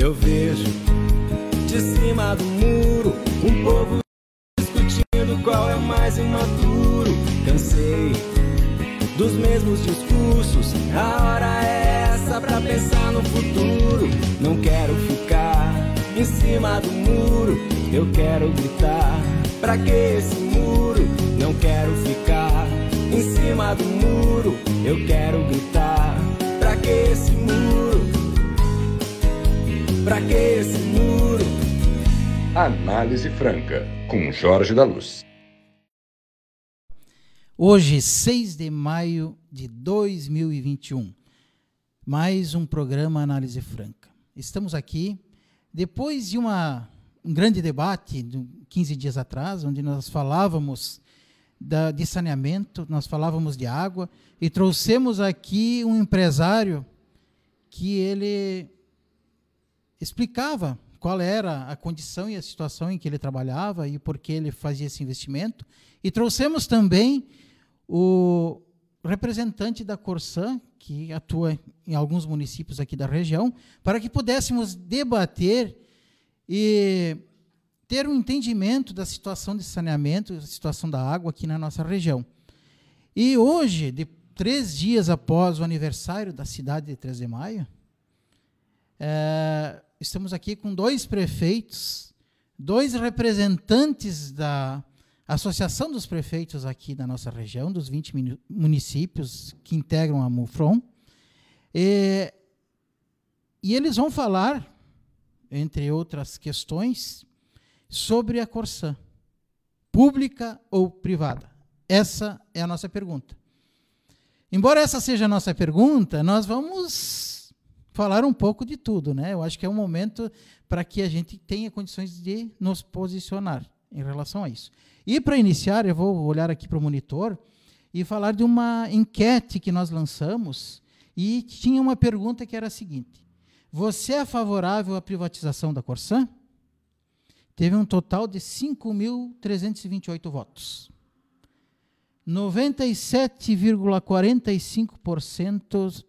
Eu vejo de cima do muro um povo discutindo qual é o mais imaturo. Cansei dos mesmos discursos. A hora é essa pra pensar no futuro. Não quero ficar em cima do muro. Eu quero gritar. Pra que esse muro? Não quero ficar em cima do muro. Eu quero gritar. Pra que esse muro? Pra que esse muro? Análise Franca, com Jorge da Luz. Hoje, 6 de maio de 2021, mais um programa Análise Franca. Estamos aqui depois de uma, um grande debate, de 15 dias atrás, onde nós falávamos da, de saneamento, nós falávamos de água, e trouxemos aqui um empresário que ele explicava qual era a condição e a situação em que ele trabalhava e por que ele fazia esse investimento. E trouxemos também o representante da Corsã, que atua em alguns municípios aqui da região, para que pudéssemos debater e ter um entendimento da situação de saneamento, da situação da água aqui na nossa região. E hoje, de três dias após o aniversário da cidade de 3 de maio, é, estamos aqui com dois prefeitos, dois representantes da Associação dos Prefeitos aqui da nossa região, dos 20 municípios que integram a MUFRON. E, e eles vão falar, entre outras questões, sobre a Corsã, pública ou privada? Essa é a nossa pergunta. Embora essa seja a nossa pergunta, nós vamos falar um pouco de tudo, né? Eu acho que é um momento para que a gente tenha condições de nos posicionar em relação a isso. E para iniciar, eu vou olhar aqui para o monitor e falar de uma enquete que nós lançamos e tinha uma pergunta que era a seguinte: Você é favorável à privatização da Corsã? Teve um total de 5.328 votos. 97,45%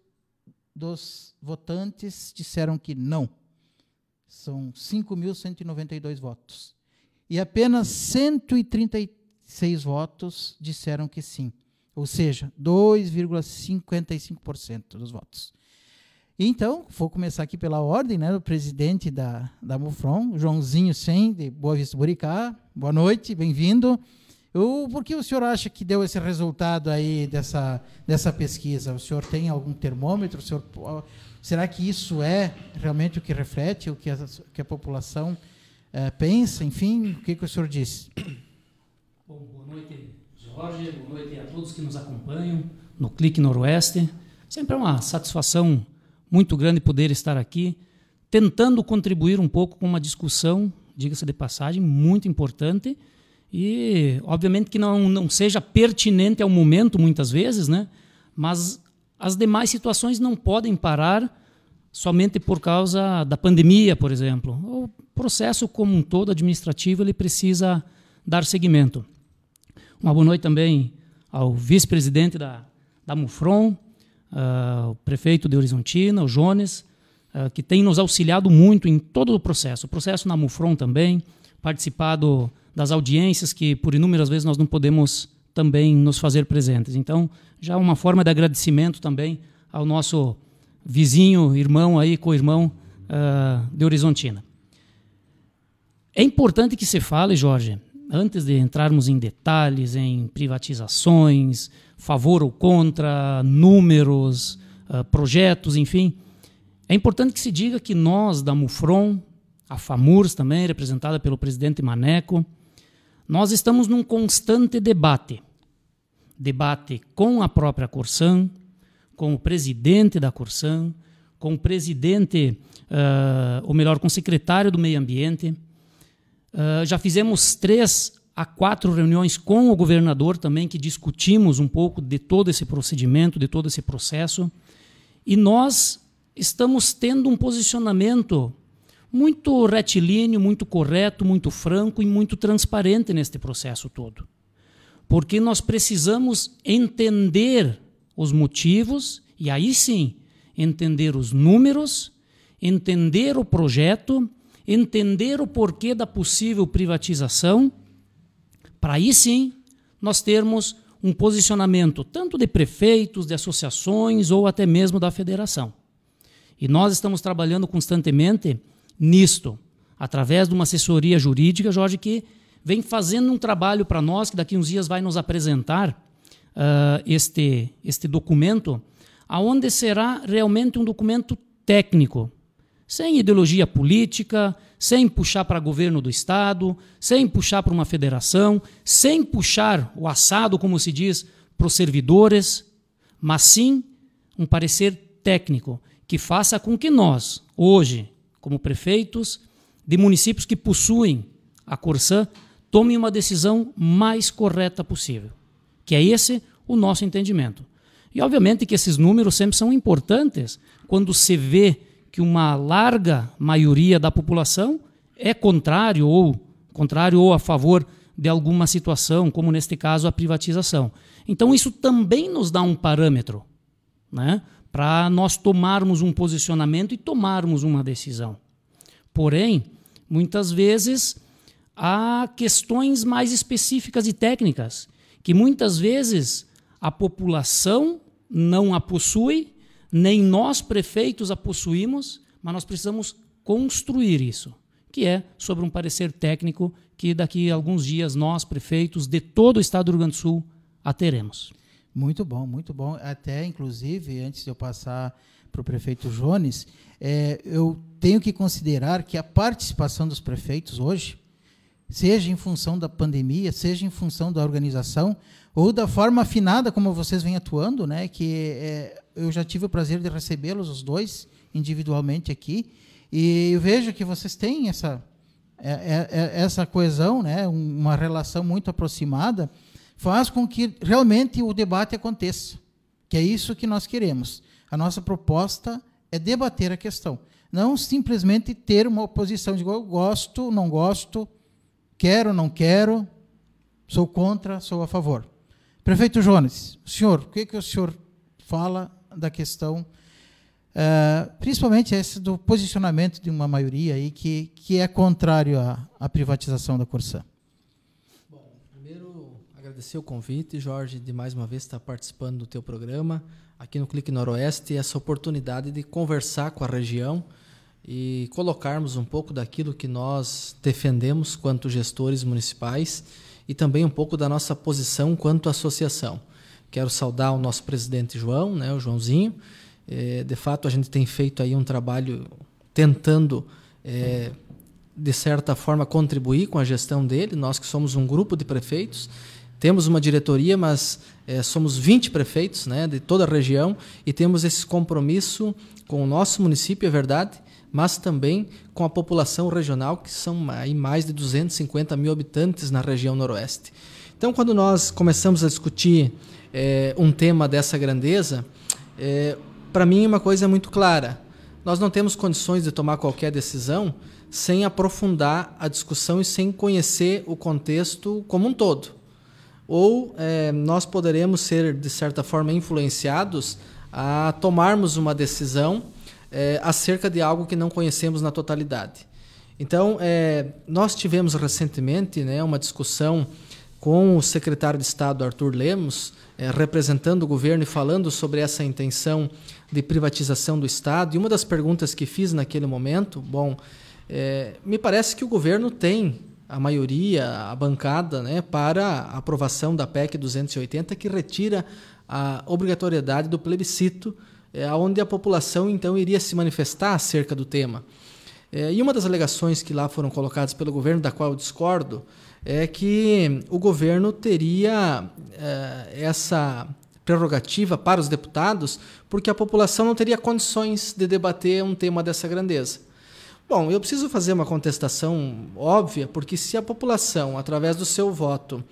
dos votantes disseram que não. São 5.192 votos e apenas 136 votos disseram que sim, ou seja, 2,55% dos votos. Então, vou começar aqui pela ordem, né, do presidente da, da MUFRON, Joãozinho Sem, de Boa Vista Buricá. Boa noite, bem-vindo. Por que o senhor acha que deu esse resultado aí dessa, dessa pesquisa? O senhor tem algum termômetro? O senhor, será que isso é realmente o que reflete o que a, que a população é, pensa, enfim, o que, que o senhor disse? Bom, boa noite, Jorge, boa noite a todos que nos acompanham no Clique Noroeste. Sempre é uma satisfação muito grande poder estar aqui, tentando contribuir um pouco com uma discussão, diga-se de passagem, muito importante e, obviamente, que não, não seja pertinente ao momento, muitas vezes, né? mas as demais situações não podem parar somente por causa da pandemia, por exemplo. O processo como um todo administrativo ele precisa dar seguimento. Uma boa noite também ao vice-presidente da, da MUFRON, uh, o prefeito de Horizontina, o Jones, uh, que tem nos auxiliado muito em todo o processo. O processo na MUFRON também, participado das audiências que por inúmeras vezes nós não podemos também nos fazer presentes. Então, já uma forma de agradecimento também ao nosso vizinho, irmão aí, co-irmão uh, de Horizontina. É importante que se fale, Jorge, antes de entrarmos em detalhes, em privatizações, favor ou contra, números, uh, projetos, enfim, é importante que se diga que nós, da MUFRON, a FAMURS também, representada pelo presidente Maneco, nós estamos num constante debate. Debate com a própria Corsan, com o presidente da Corsan, com o presidente, uh, ou melhor, com o secretário do Meio Ambiente. Uh, já fizemos três a quatro reuniões com o governador também, que discutimos um pouco de todo esse procedimento, de todo esse processo. E nós estamos tendo um posicionamento muito retilíneo, muito correto, muito franco e muito transparente neste processo todo. Porque nós precisamos entender os motivos e aí sim entender os números entender o projeto, entender o porquê da possível privatização, para aí sim nós termos um posicionamento tanto de prefeitos, de associações ou até mesmo da federação. E nós estamos trabalhando constantemente nisto, através de uma assessoria jurídica, Jorge, que vem fazendo um trabalho para nós, que daqui uns dias vai nos apresentar uh, este, este documento, aonde será realmente um documento técnico, sem ideologia política, sem puxar para governo do Estado, sem puxar para uma federação, sem puxar o assado, como se diz, para os servidores, mas sim um parecer técnico que faça com que nós, hoje, como prefeitos de municípios que possuem a Corsã, tomem uma decisão mais correta possível. Que é esse o nosso entendimento. E obviamente que esses números sempre são importantes quando se vê que uma larga maioria da população é contrário ou contrário ou a favor de alguma situação, como neste caso a privatização. Então isso também nos dá um parâmetro, né, para nós tomarmos um posicionamento e tomarmos uma decisão. Porém, muitas vezes há questões mais específicas e técnicas que muitas vezes a população não a possui nem nós prefeitos a possuímos, mas nós precisamos construir isso, que é sobre um parecer técnico que daqui a alguns dias nós prefeitos de todo o estado do Rio Grande do Sul a teremos. Muito bom, muito bom. Até, inclusive, antes de eu passar para o prefeito Jones, é, eu tenho que considerar que a participação dos prefeitos hoje, seja em função da pandemia, seja em função da organização, ou da forma afinada como vocês vêm atuando, né, que é, eu já tive o prazer de recebê-los os dois individualmente aqui e eu vejo que vocês têm essa é, é, é, essa coesão, né, uma relação muito aproximada, faz com que realmente o debate aconteça, que é isso que nós queremos. A nossa proposta é debater a questão, não simplesmente ter uma oposição de gosto, não gosto, quero, não quero, sou contra, sou a favor. Prefeito Jones, senhor, o que, que o senhor fala da questão, uh, principalmente esse do posicionamento de uma maioria aí que, que é contrário à, à privatização da Corsã. Agradecer o convite, Jorge, de mais uma vez estar participando do teu programa aqui no Clique Noroeste, essa oportunidade de conversar com a região e colocarmos um pouco daquilo que nós defendemos quanto gestores municipais e também um pouco da nossa posição quanto associação. Quero saudar o nosso presidente João, né, o Joãozinho. É, de fato, a gente tem feito aí um trabalho tentando, é, de certa forma, contribuir com a gestão dele. Nós que somos um grupo de prefeitos, temos uma diretoria, mas é, somos 20 prefeitos né, de toda a região e temos esse compromisso com o nosso município, é verdade, mas também com a população regional, que são aí mais de 250 mil habitantes na região noroeste. Então, quando nós começamos a discutir é, um tema dessa grandeza, é, para mim uma coisa é muito clara. Nós não temos condições de tomar qualquer decisão sem aprofundar a discussão e sem conhecer o contexto como um todo. Ou é, nós poderemos ser, de certa forma, influenciados a tomarmos uma decisão é, acerca de algo que não conhecemos na totalidade. Então, é, nós tivemos recentemente né, uma discussão com o secretário de Estado Arthur Lemos, é, representando o governo e falando sobre essa intenção de privatização do Estado. E uma das perguntas que fiz naquele momento, bom, é, me parece que o governo tem a maioria, a bancada, né, para a aprovação da PEC 280, que retira a obrigatoriedade do plebiscito, é, onde a população então iria se manifestar acerca do tema. É, e uma das alegações que lá foram colocadas pelo governo, da qual eu discordo, é que o governo teria é, essa prerrogativa para os deputados, porque a população não teria condições de debater um tema dessa grandeza. Bom, eu preciso fazer uma contestação óbvia, porque se a população, através do seu voto,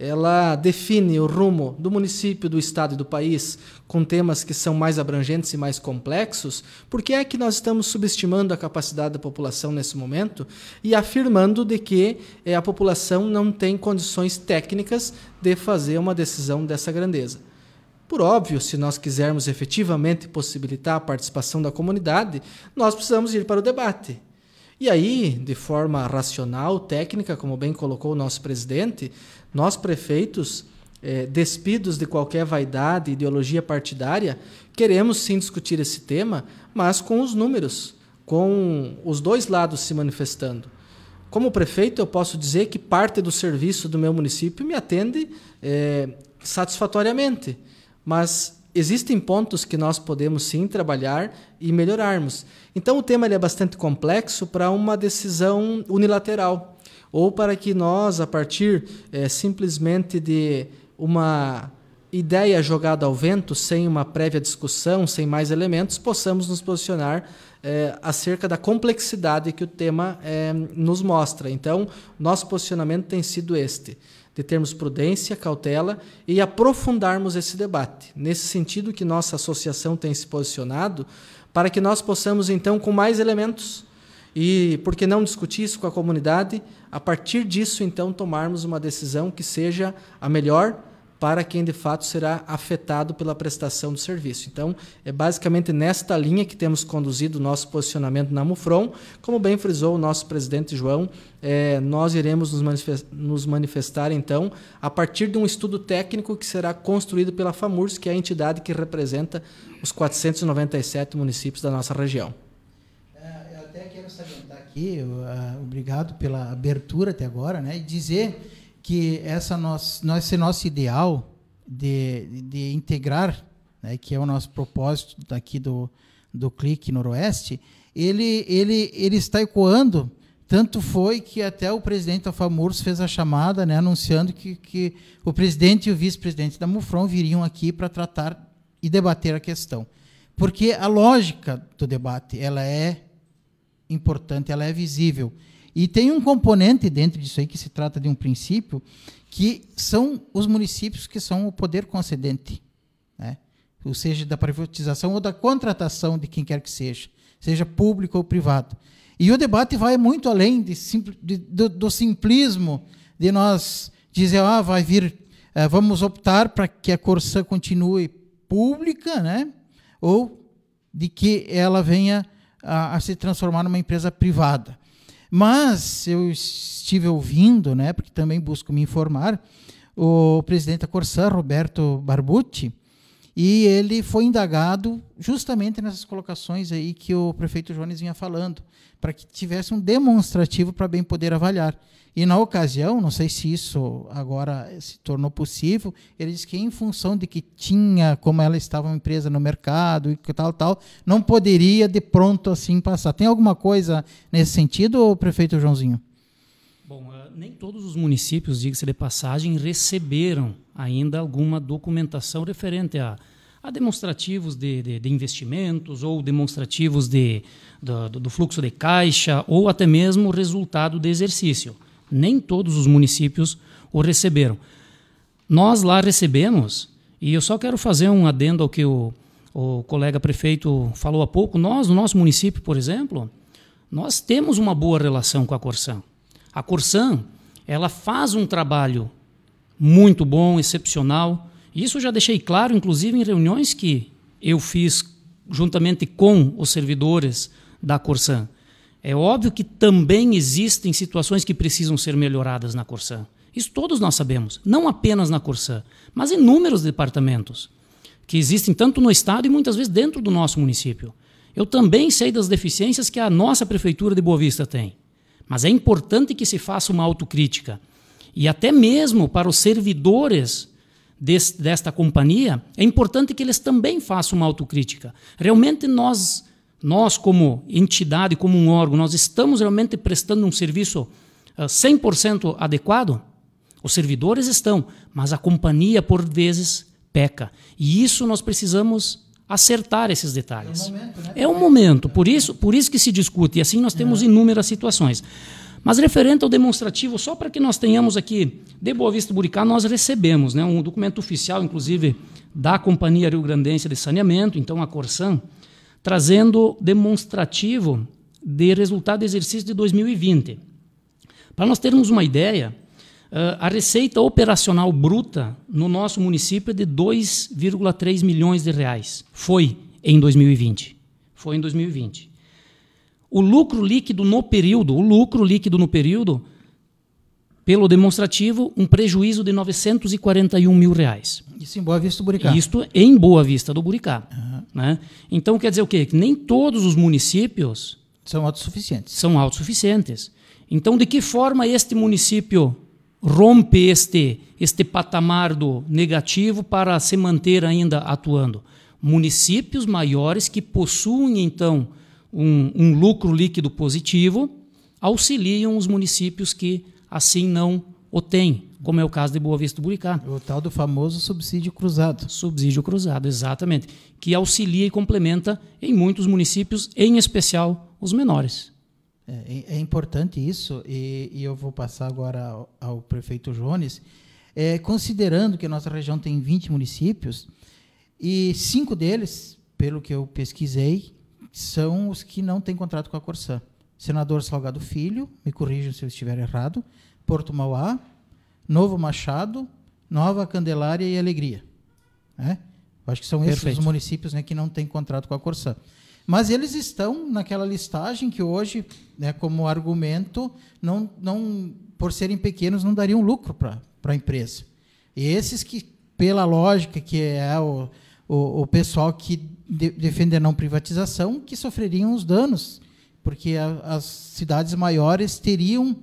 ela define o rumo do município, do estado e do país com temas que são mais abrangentes e mais complexos, por que é que nós estamos subestimando a capacidade da população nesse momento e afirmando de que é, a população não tem condições técnicas de fazer uma decisão dessa grandeza? Por óbvio, se nós quisermos efetivamente possibilitar a participação da comunidade, nós precisamos ir para o debate. E aí, de forma racional, técnica, como bem colocou o nosso presidente, nós prefeitos, eh, despidos de qualquer vaidade, ideologia partidária, queremos sim discutir esse tema, mas com os números, com os dois lados se manifestando. Como prefeito, eu posso dizer que parte do serviço do meu município me atende eh, satisfatoriamente mas existem pontos que nós podemos sim trabalhar e melhorarmos. Então o tema é bastante complexo para uma decisão unilateral ou para que nós, a partir é, simplesmente de uma ideia jogada ao vento, sem uma prévia discussão, sem mais elementos, possamos nos posicionar é, acerca da complexidade que o tema é, nos mostra. Então, nosso posicionamento tem sido este de termos prudência, cautela e aprofundarmos esse debate. Nesse sentido que nossa associação tem se posicionado, para que nós possamos, então, com mais elementos, e por que não discutir isso com a comunidade, a partir disso, então, tomarmos uma decisão que seja a melhor para quem de fato será afetado pela prestação do serviço. Então, é basicamente nesta linha que temos conduzido o nosso posicionamento na Mufron. Como bem frisou o nosso presidente João, é, nós iremos nos manifestar, então, a partir de um estudo técnico que será construído pela FAMURS, que é a entidade que representa os 497 municípios da nossa região. É, eu até quero salientar aqui, uh, obrigado pela abertura até agora, né, e dizer que essa nosso, esse nosso ideal de, de integrar, né, que é o nosso propósito daqui do, do Clique Noroeste, ele, ele, ele está ecoando. Tanto foi que até o presidente da FAMURS fez a chamada, né, anunciando que, que o presidente e o vice-presidente da MUFRON viriam aqui para tratar e debater a questão. Porque a lógica do debate ela é importante, ela é visível. E tem um componente dentro disso aí que se trata de um princípio, que são os municípios que são o poder concedente, né? ou seja, da privatização ou da contratação de quem quer que seja, seja público ou privado. E o debate vai muito além de, de, do, do, simplismo de nós dizer, ah, vai vir, eh, vamos optar para que a Corsã continue pública, né? ou de que ela venha a, a se transformar numa empresa privada. Mas eu estive ouvindo, né, porque também busco me informar, o presidente da Corsã, Roberto Barbucci, e ele foi indagado justamente nessas colocações aí que o prefeito Jones vinha falando, para que tivesse um demonstrativo para bem poder avaliar. E na ocasião, não sei se isso agora se tornou possível, ele disse que em função de que tinha, como ela estava uma empresa no mercado e tal, tal, não poderia de pronto assim passar. Tem alguma coisa nesse sentido, prefeito Joãozinho? Bom, uh, nem todos os municípios, diga-se de passagem, receberam ainda alguma documentação referente a, a demonstrativos de, de, de, investimentos ou demonstrativos de, do, do fluxo de caixa ou até mesmo resultado do exercício nem todos os municípios o receberam. Nós lá recebemos, e eu só quero fazer um adendo ao que o, o colega prefeito falou há pouco. Nós, no nosso município, por exemplo, nós temos uma boa relação com a Corsan. A Corsan, ela faz um trabalho muito bom, excepcional. Isso eu já deixei claro, inclusive em reuniões que eu fiz juntamente com os servidores da Corsan. É óbvio que também existem situações que precisam ser melhoradas na Corsã. Isso todos nós sabemos, não apenas na Corsã, mas em inúmeros departamentos que existem tanto no estado e muitas vezes dentro do nosso município. Eu também sei das deficiências que a nossa prefeitura de Boa Vista tem. Mas é importante que se faça uma autocrítica. E até mesmo para os servidores desta companhia, é importante que eles também façam uma autocrítica. Realmente nós nós, como entidade, como um órgão, nós estamos realmente prestando um serviço 100% ah, adequado? Os servidores estão, mas a companhia, por vezes, peca. E isso nós precisamos acertar esses detalhes. É o momento, né? É o momento, por isso, por isso que se discute, e assim nós temos é. inúmeras situações. Mas referente ao demonstrativo, só para que nós tenhamos aqui, de Boa Vista Buricá, nós recebemos né, um documento oficial, inclusive, da Companhia Rio Grandense de Saneamento, então a Corsan, trazendo demonstrativo de resultado do exercício de 2020. Para nós termos uma ideia, Uh, a receita operacional bruta no nosso município é de 2,3 milhões de reais. Foi em 2020. Foi em 2020. O lucro líquido no período, o lucro líquido no período, pelo demonstrativo, um prejuízo de 941 mil reais. Isso em Boa Vista do Buricá. Isto em Boa Vista do Buricá. Uhum. Né? Então quer dizer o quê? Que nem todos os municípios são autossuficientes. São autossuficientes. Então, de que forma este município rompe este, este patamar do negativo para se manter ainda atuando? Municípios maiores que possuem, então, um, um lucro líquido positivo auxiliam os municípios que assim não o têm, como é o caso de Boa Vista do Buricá. O tal do famoso subsídio cruzado. Subsídio cruzado, exatamente. Que auxilia e complementa em muitos municípios, em especial os menores. É, é importante isso, e, e, eu vou passar agora ao, ao prefeito Jones. É, considerando que a nossa região tem 20 municípios, e cinco deles, pelo que eu pesquisei, são os que não têm contrato com a Corsã. Senador Salgado Filho, me corrijam se eu estiver errado, Porto Mauá, Novo Machado, Nova Candelária e Alegria. É? Acho que são esses Perfeito. os municípios né, que não têm contrato com a Corsã. Mas eles estão naquela listagem que hoje, né, como argumento, não, não, por serem pequenos, não dariam lucro para a empresa. E esses que, pela lógica que é o, o, o pessoal que de, defende a não privatização, que sofreriam os danos, porque a, as cidades maiores teriam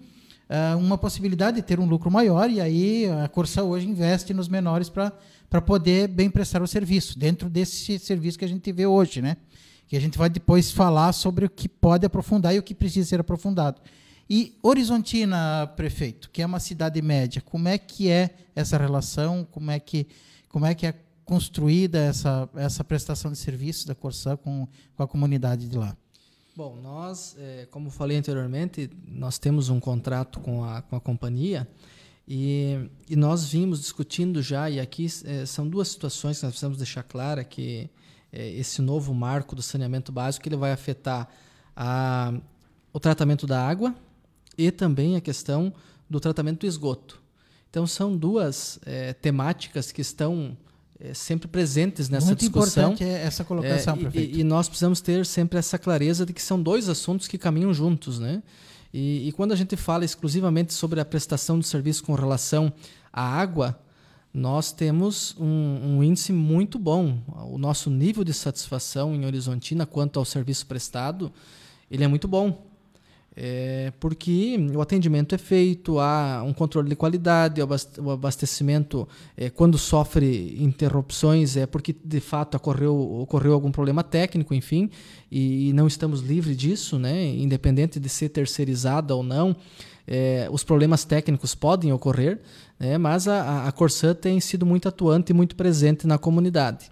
uh, uma possibilidade de ter um lucro maior, e aí a Corsa hoje investe nos menores para poder bem prestar o serviço, dentro desse serviço que a gente vê hoje, né? que a gente vai depois falar sobre o que pode aprofundar e o que precisa ser aprofundado. E Horizontina, prefeito, que é uma cidade média, como é que é essa relação? Como é que, como é, que é construída essa, essa prestação de serviço da Corsã com, com a comunidade de lá? Bom, nós, é, como falei anteriormente, nós temos um contrato com a, com a companhia e, e nós vimos discutindo já, e aqui é, são duas situações que nós precisamos deixar clara que é, esse novo marco do saneamento básico ele vai afetar a, o tratamento da água e também a questão do tratamento do esgoto. Então são duas é, temáticas que estão é, sempre presentes nessa Muito discussão. Muito importante essa colocação, é, e, e, nós precisamos ter sempre essa clareza de que são dois assuntos que caminham juntos, né? E, e quando a gente fala exclusivamente sobre a prestação de serviço com relação à água, nós temos um, um, índice muito bom. O nosso nível de satisfação em Horizontina quanto ao serviço prestado, ele é muito bom. É porque o atendimento é feito, há um controle de qualidade, o abastecimento, é, quando sofre interrupções, é porque de fato ocorreu, ocorreu algum problema técnico, enfim, e, e não estamos livres disso, né? independente de ser terceirizada ou não. É, os problemas técnicos podem ocorrer, né? mas a, a Corsã tem sido muito atuante e muito presente na comunidade.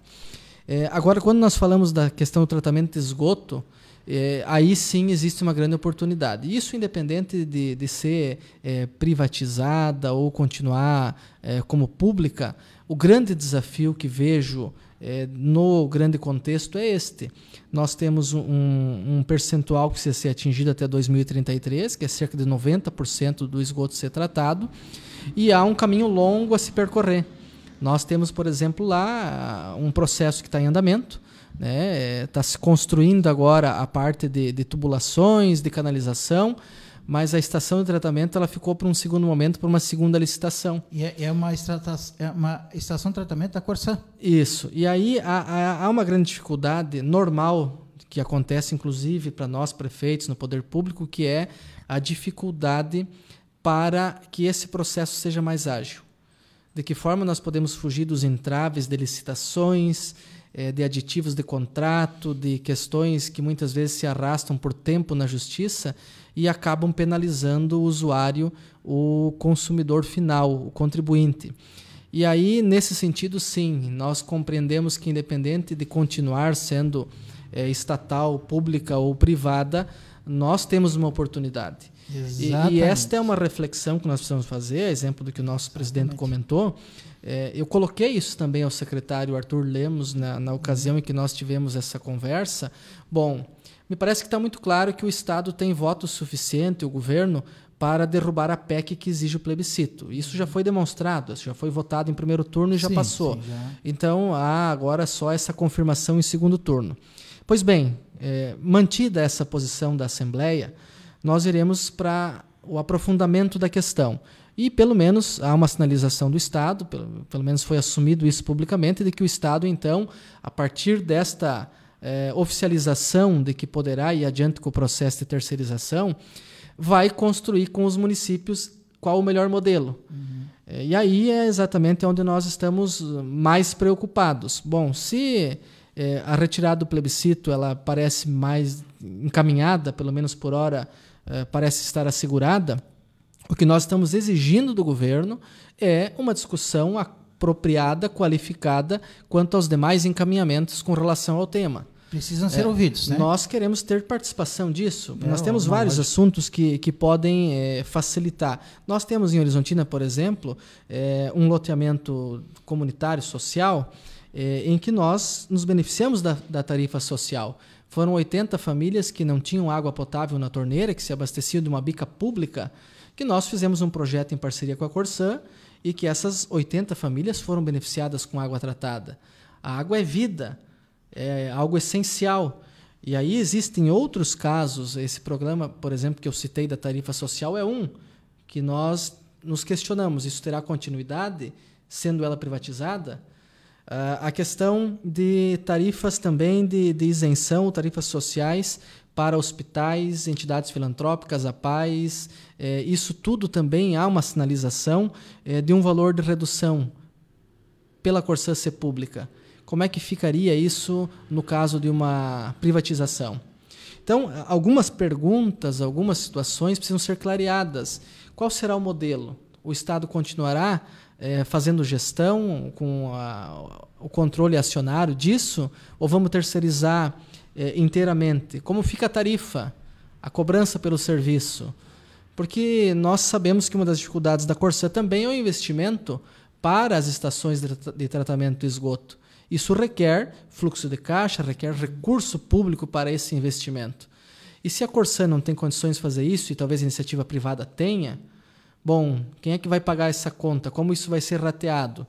É, agora, quando nós falamos da questão do tratamento de esgoto, é, aí sim existe uma grande oportunidade. Isso independente de, de ser é, privatizada ou continuar é, como pública, o grande desafio que vejo é, no grande contexto é este. Nós temos um, um percentual que precisa ser atingido até 2033, que é cerca de 90% do esgoto ser tratado, e há um caminho longo a se percorrer. Nós temos, por exemplo, lá um processo que está em andamento, né? Tá se construindo agora a parte de, de tubulações, de canalização, mas a estação de tratamento ela ficou para um segundo momento, para uma segunda licitação. E é, é uma, é uma estação de tratamento da Corsã? Isso. E aí há, há uma grande dificuldade normal, que acontece inclusive para nós prefeitos no poder público, que é a dificuldade para que esse processo seja mais ágil. De que forma nós podemos fugir dos entraves de licitações, eh, de aditivos de contrato, de questões que muitas vezes se arrastam por tempo na justiça e acabam penalizando o usuário, o consumidor final, o contribuinte. E aí, nesse sentido, sim, nós compreendemos que, independente de continuar sendo é, estatal, pública ou privada, nós temos uma oportunidade. E, e, esta é uma reflexão que nós precisamos fazer, exemplo do que o nosso Exatamente. presidente comentou. É, eu coloquei isso também ao secretário Arthur Lemos na, na ocasião em que nós tivemos essa conversa. Bom, me parece que está muito claro que o Estado tem voto suficiente, o governo, para derrubar a PEC que exige o plebiscito. Isso já foi demonstrado, já foi votado em primeiro turno e já Sim, passou. sim, já. Então há agora só essa confirmação em segundo turno. Pois bem, é, mantida essa posição da Assembleia, nós iremos para o aprofundamento da questão. E pelo menos há uma sinalização do Estado, pelo, pelo menos foi assumido isso publicamente, de que o Estado, então, a partir desta é, oficialização de que poderá ir adiante com o processo de terceirização, vai construir com os municípios qual o melhor modelo. É, E aí é exatamente onde nós estamos mais preocupados. Bom, se é, a retirada do plebiscito ela parece mais encaminhada, pelo menos por hora, parece estar assegurada, o que nós estamos exigindo do governo é uma discussão apropriada, qualificada quanto aos demais encaminhamentos com relação ao tema. Precisam ser ouvidos, né? Nós queremos ter participação disso. É, Nós temos vários assuntos que, que podem eh, facilitar. Nós temos em Horizontina, por exemplo, eh, um loteamento comunitário social eh, em que nós nos beneficiamos da, da tarifa social. Foram 80 famílias que não tinham água potável na torneira, que se abasteciam de uma bica pública, que nós fizemos um projeto em parceria com a Corsã e que essas 80 famílias foram beneficiadas com água tratada. A água é vida é algo essencial. E aí existem outros casos, esse programa, por exemplo, que eu citei da tarifa social é um, que nós nos questionamos, isso terá continuidade, sendo ela privatizada? Ah, a questão de tarifas também de, de isenção, tarifas sociais para hospitais, entidades filantrópicas, APAES, eh, isso tudo também há uma sinalização eh, de um valor de redução pela Corsã ser pública. Como é que ficaria isso no caso de uma privatização? Então, algumas perguntas, algumas situações precisam ser clareadas. Qual será o modelo? O Estado continuará eh, fazendo gestão com a- o controle acionário disso? Ou vamos terceirizar eh, inteiramente? Como fica a tarifa, a cobrança pelo serviço? Porque nós sabemos que uma das dificuldades da Corsã também é o investimento para as estações de, tra- de tratamento de esgoto. Isso requer fluxo de caixa, requer recurso público para esse investimento. E se a Corsã não tem condições de fazer isso, e talvez a iniciativa privada tenha, bom, quem é que vai pagar essa conta? Como isso vai ser rateado?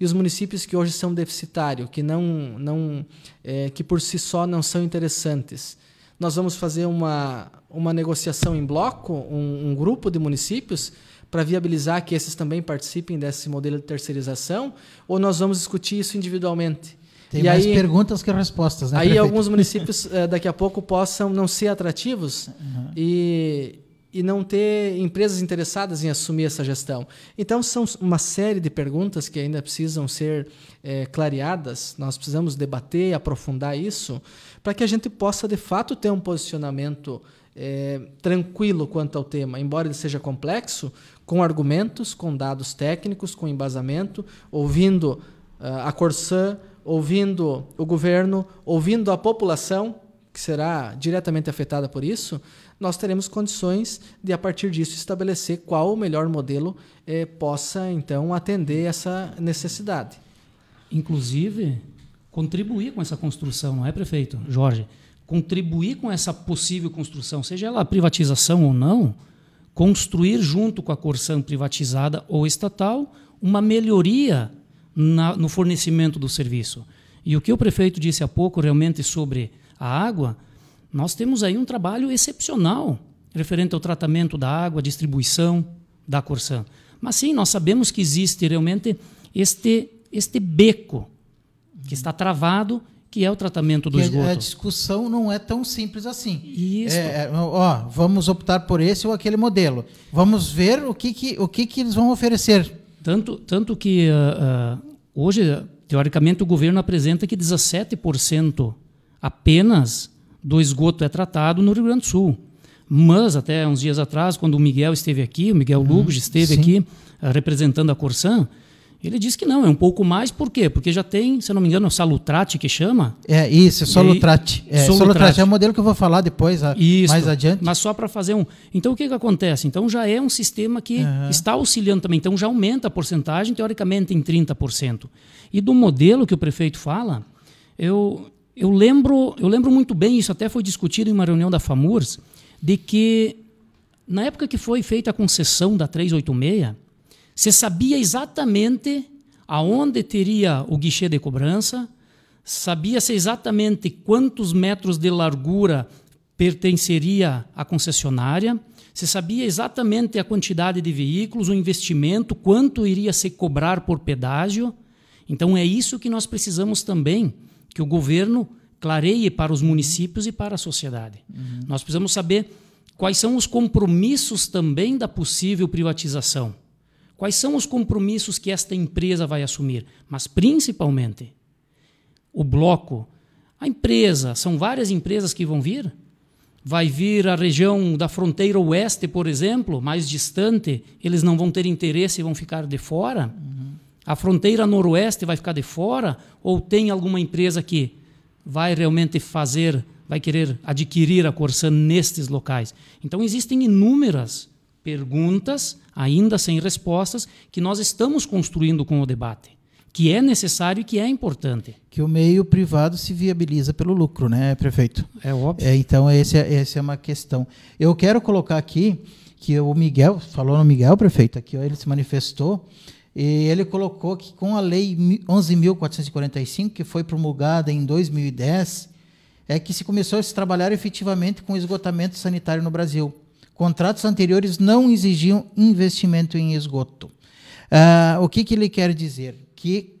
E os municípios que hoje são deficitários, que, não, não, eh, que por si só não são interessantes, nós vamos fazer uma, uma negociação em bloco, um, um grupo de municípios, para viabilizar que esses também participem desse modelo de terceirização, ou nós vamos discutir isso individualmente? Tem e mais aí, perguntas que respostas, né, aí prefeito? alguns municípios eh, daqui a pouco possam não ser atrativos e, e não ter empresas interessadas em assumir essa gestão. Então, são uma série de perguntas que ainda precisam ser eh, clareadas, nós precisamos debater aprofundar isso, para que a gente possa, de fato, ter um posicionamento eh, tranquilo quanto ao tema, embora ele seja complexo, com argumentos, com dados técnicos, com embasamento, ouvindo ah, a Corsã, ouvindo o governo, ouvindo a população, que será diretamente afetada por isso, nós teremos condições de, a partir disso, estabelecer qual o melhor modelo eh, possa, então, atender essa necessidade. inclusive, contribuir com essa construção, não é, prefeito Jorge? Contribuir com essa possível construção, seja ela privatização ou não, construir junto com a Corsan privatizada ou estatal uma melhoria na, no fornecimento do serviço. E o que o prefeito disse há pouco realmente sobre a água, nós temos aí um trabalho excepcional referente ao tratamento da água, distribuição da Corsan. Mas sim, nós sabemos que existe realmente este, este beco que está travado, que é o tratamento do Que a- esgoto. a discussão não é tão simples assim. Isso. É, é, ó, vamos optar por esse ou aquele modelo. Vamos ver o que, que, o que, que eles vão oferecer. Tanto, tanto que ah, ah, hoje, teoricamente, o governo apresenta que 17% apenas do esgoto é tratado no Rio Grande do Sul. Mas, até uns dias atrás, quando o Miguel esteve aqui, o Miguel Lugos esteve sim. aqui ah, representando a Corsan, ele disse que não, é um pouco mais, por quê? Porque já tem, se eu não me engano, o Salutrate que chama, É isso, Solutrate. É, Solutrate. Solutrate é o modelo que eu vou falar depois, a- Isso, mais adiante. Mas só para fazer um. Então o que, que acontece? Então já é um sistema que está auxiliando também. Então já aumenta a porcentagem, teoricamente, em 30%. E do modelo que o prefeito fala, eu, eu, lembro, eu lembro muito bem, isso até foi discutido em uma reunião da FAMURS, de que na época que foi feita a concessão da 386, você sabia exatamente aonde teria o guichê de cobrança, sabia-se exatamente quantos metros de largura pertenceria à concessionária, você sabia exatamente a quantidade de veículos, o investimento, quanto iria se cobrar por pedágio. Então é isso que nós precisamos também, que o governo clareie para os municípios e para a sociedade. Uhum. Nós precisamos saber quais são os compromissos também da possível privatização. Quais são os compromissos que esta empresa vai assumir? Mas principalmente o bloco, a empresa, são várias empresas que vão vir. Vai vir a região da fronteira oeste, por exemplo, mais distante, eles não vão ter interesse e vão ficar de fora. Uhum. A fronteira noroeste vai ficar de fora? Ou tem alguma empresa que vai realmente fazer, vai querer adquirir a Corsan nestes locais? Então existem inúmeras perguntas, ainda sem respostas, que nós estamos construindo com o debate que é necessário e que é importante. Que o meio privado se viabiliza pelo lucro, né, prefeito? É óbvio. É, então, esse é, essa é uma questão. Eu quero colocar aqui que o Miguel, falou no Miguel, prefeito, aqui ó, ele se manifestou, e ele colocou que com a lei 11.445, que foi promulgada em 2010, é que se começou a se trabalhar efetivamente com esgotamento sanitário no Brasil. Contratos anteriores não exigiam investimento em esgoto. Ah, o que, que ele quer dizer? que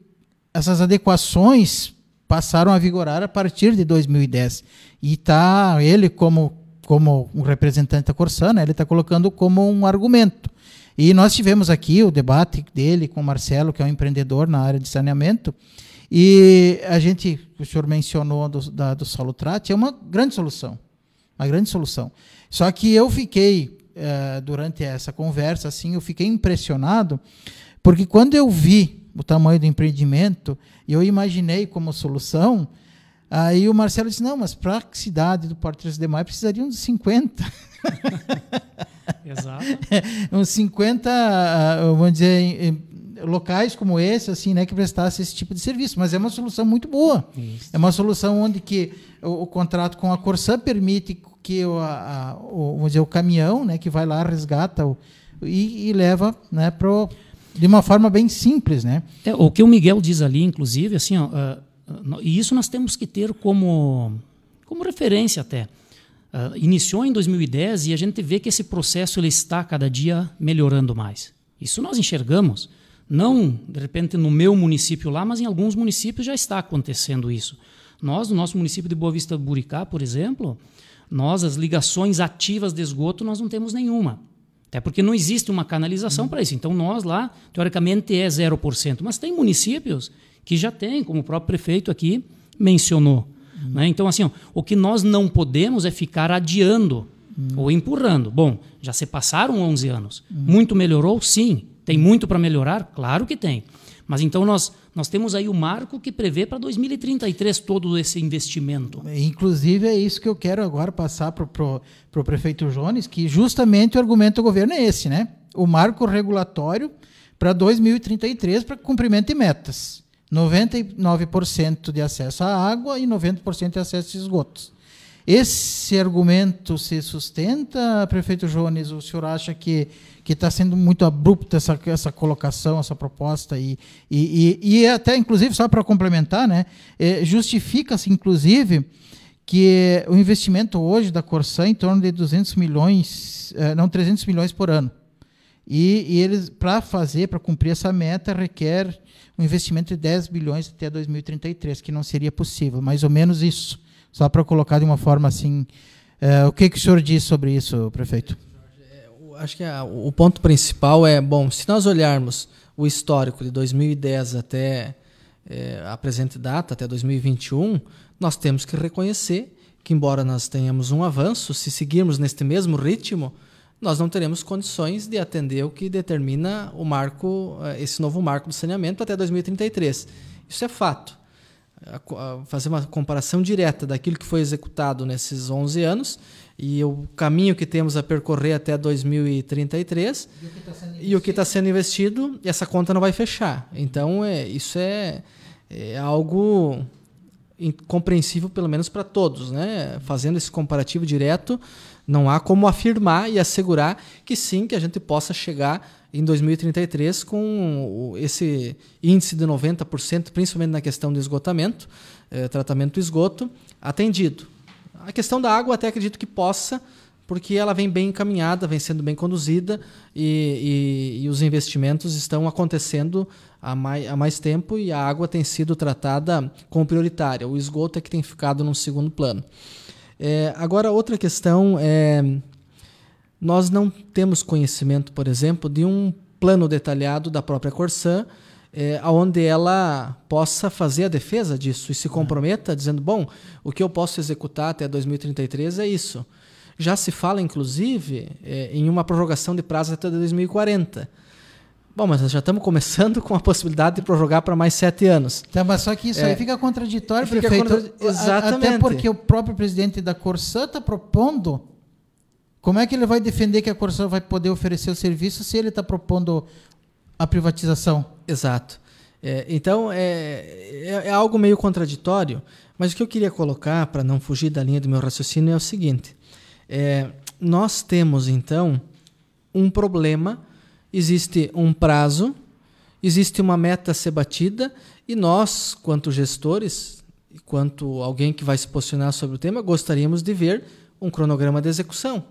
essas adequações passaram a vigorar a partir de 2010. E está ele, como, como um representante da Corsana, né, ele está colocando como um argumento. E nós tivemos aqui o debate dele com o Marcelo, que é um empreendedor na área de saneamento, e a gente, o senhor mencionou do, da, do solo trate, é uma grande solução. Uma grande solução. Só que eu fiquei, uh, durante essa conversa, assim, eu fiquei impressionado, porque quando eu vi o tamanho do empreendimento, eu imaginei como solução. Aí o Marcelo disse: não, mas para a cidade do Porto 3 de Maio precisariam de 50. Exato. uns 50, ah, vamos dizer, locais como esse, assim, né, que prestasse esse tipo de serviço. Mas é uma solução muito boa. Isso. É uma solução onde que o, o, contrato com a Corsã permite que o, a, o, vamos dizer, o caminhão, né, que vai lá resgata o, e, e leva, né, pro de uma forma bem simples, né? É, o que o Miguel diz ali, inclusive, assim, ó, uh, e isso nós temos que ter como, como referência até. Uh, iniciou em 2010 e a gente vê que esse processo ele está cada dia melhorando mais. Isso nós enxergamos. Não, de repente, no meu município lá, mas em alguns municípios já está acontecendo isso. Nós, no nosso município de Boa Vista Buricá, por exemplo, nós, as ligações ativas de esgoto, nós não temos nenhuma. Até porque não existe uma canalização para isso. Então, nós lá, teoricamente, é 0%. Mas tem municípios que já têm, como o próprio prefeito aqui mencionou. Né? Então, assim, ó, o que nós não podemos é ficar adiando ou empurrando. Bom, já se passaram 11 anos. Muito melhorou? Sim. Tem muito para melhorar? Claro que tem. Mas então nós, nós temos aí o marco que prevê para 2033 todo esse investimento. Inclusive é isso que eu quero agora passar para o prefeito Jones, que justamente o argumento do governo é esse, né? O marco regulatório para 2033 para cumprimento de metas. 99% de acesso à água e 90% de acesso a esgotos. Esse argumento se sustenta, prefeito Jones? O senhor acha que está sendo muito abrupta essa, essa colocação, essa proposta e, e, e, e até inclusive só para complementar, né, é, justifica-se inclusive que o investimento hoje da Corsã é em torno de 200 milhões, é, não 300 milhões por ano. E, e eles, para fazer, para cumprir essa meta, requer um investimento de 10 bilhões até 2033, que não seria possível, mais ou menos isso. Só para colocar de uma forma assim. É, o que, que o senhor diz sobre isso, prefeito? acho que a, o ponto principal é, bom, se nós olharmos o histórico de 2010 até é, a presente data, até 2021, nós temos que reconhecer que, embora nós tenhamos um avanço, se seguirmos neste mesmo ritmo, nós não teremos condições de atender o que determina o marco, é, esse novo marco do saneamento até 2033. Isso é fato. Fazer uma comparação direta daquilo que foi executado nesses 11 anos e o caminho que temos a percorrer até 2033 e o que está sendo, tá sendo, investido, essa conta não vai fechar. Então, é, isso é, é algo incompreensível, pelo menos para todos. Né? Fazendo esse comparativo direto, Não há como afirmar e assegurar que sim, que a gente possa chegar em 2033 com esse índice de 90%, principalmente na questão do esgotamento, eh, tratamento do esgoto, atendido. A questão da água até acredito que possa, porque ela vem bem encaminhada, vem sendo bem conduzida e, e, e os investimentos estão acontecendo há mais, há mais tempo e a água tem sido tratada como prioritária. O esgoto é que tem ficado num segundo plano. É, agora, outra questão é. Nós não temos conhecimento, por exemplo, de um plano detalhado da própria Corsã, é, onde ela possa fazer a defesa disso e se comprometa, dizendo: bom, o que eu posso executar até 2033 é isso. Já se fala, inclusive, é, em uma prorrogação de prazo até 2040. Bom, mas nós já estamos começando com a possibilidade de prorrogar para mais sete anos. Tá, mas só que isso é, aí fica contraditório, fica prefeito. Contra... Exatamente. Até porque o próprio presidente da Corsã está propondo. Como é que ele vai defender que a Corsã vai poder oferecer o serviço se ele está propondo a privatização? Exato. É, então, é, é, é, algo meio contraditório, mas o que eu queria colocar, para não fugir da linha do meu raciocínio, é o seguinte: é, nós temos, então, um problema existe um prazo, existe uma meta a ser batida e nós, quanto gestores, quanto alguém que vai se posicionar sobre o tema, gostaríamos de ver um cronograma de execução.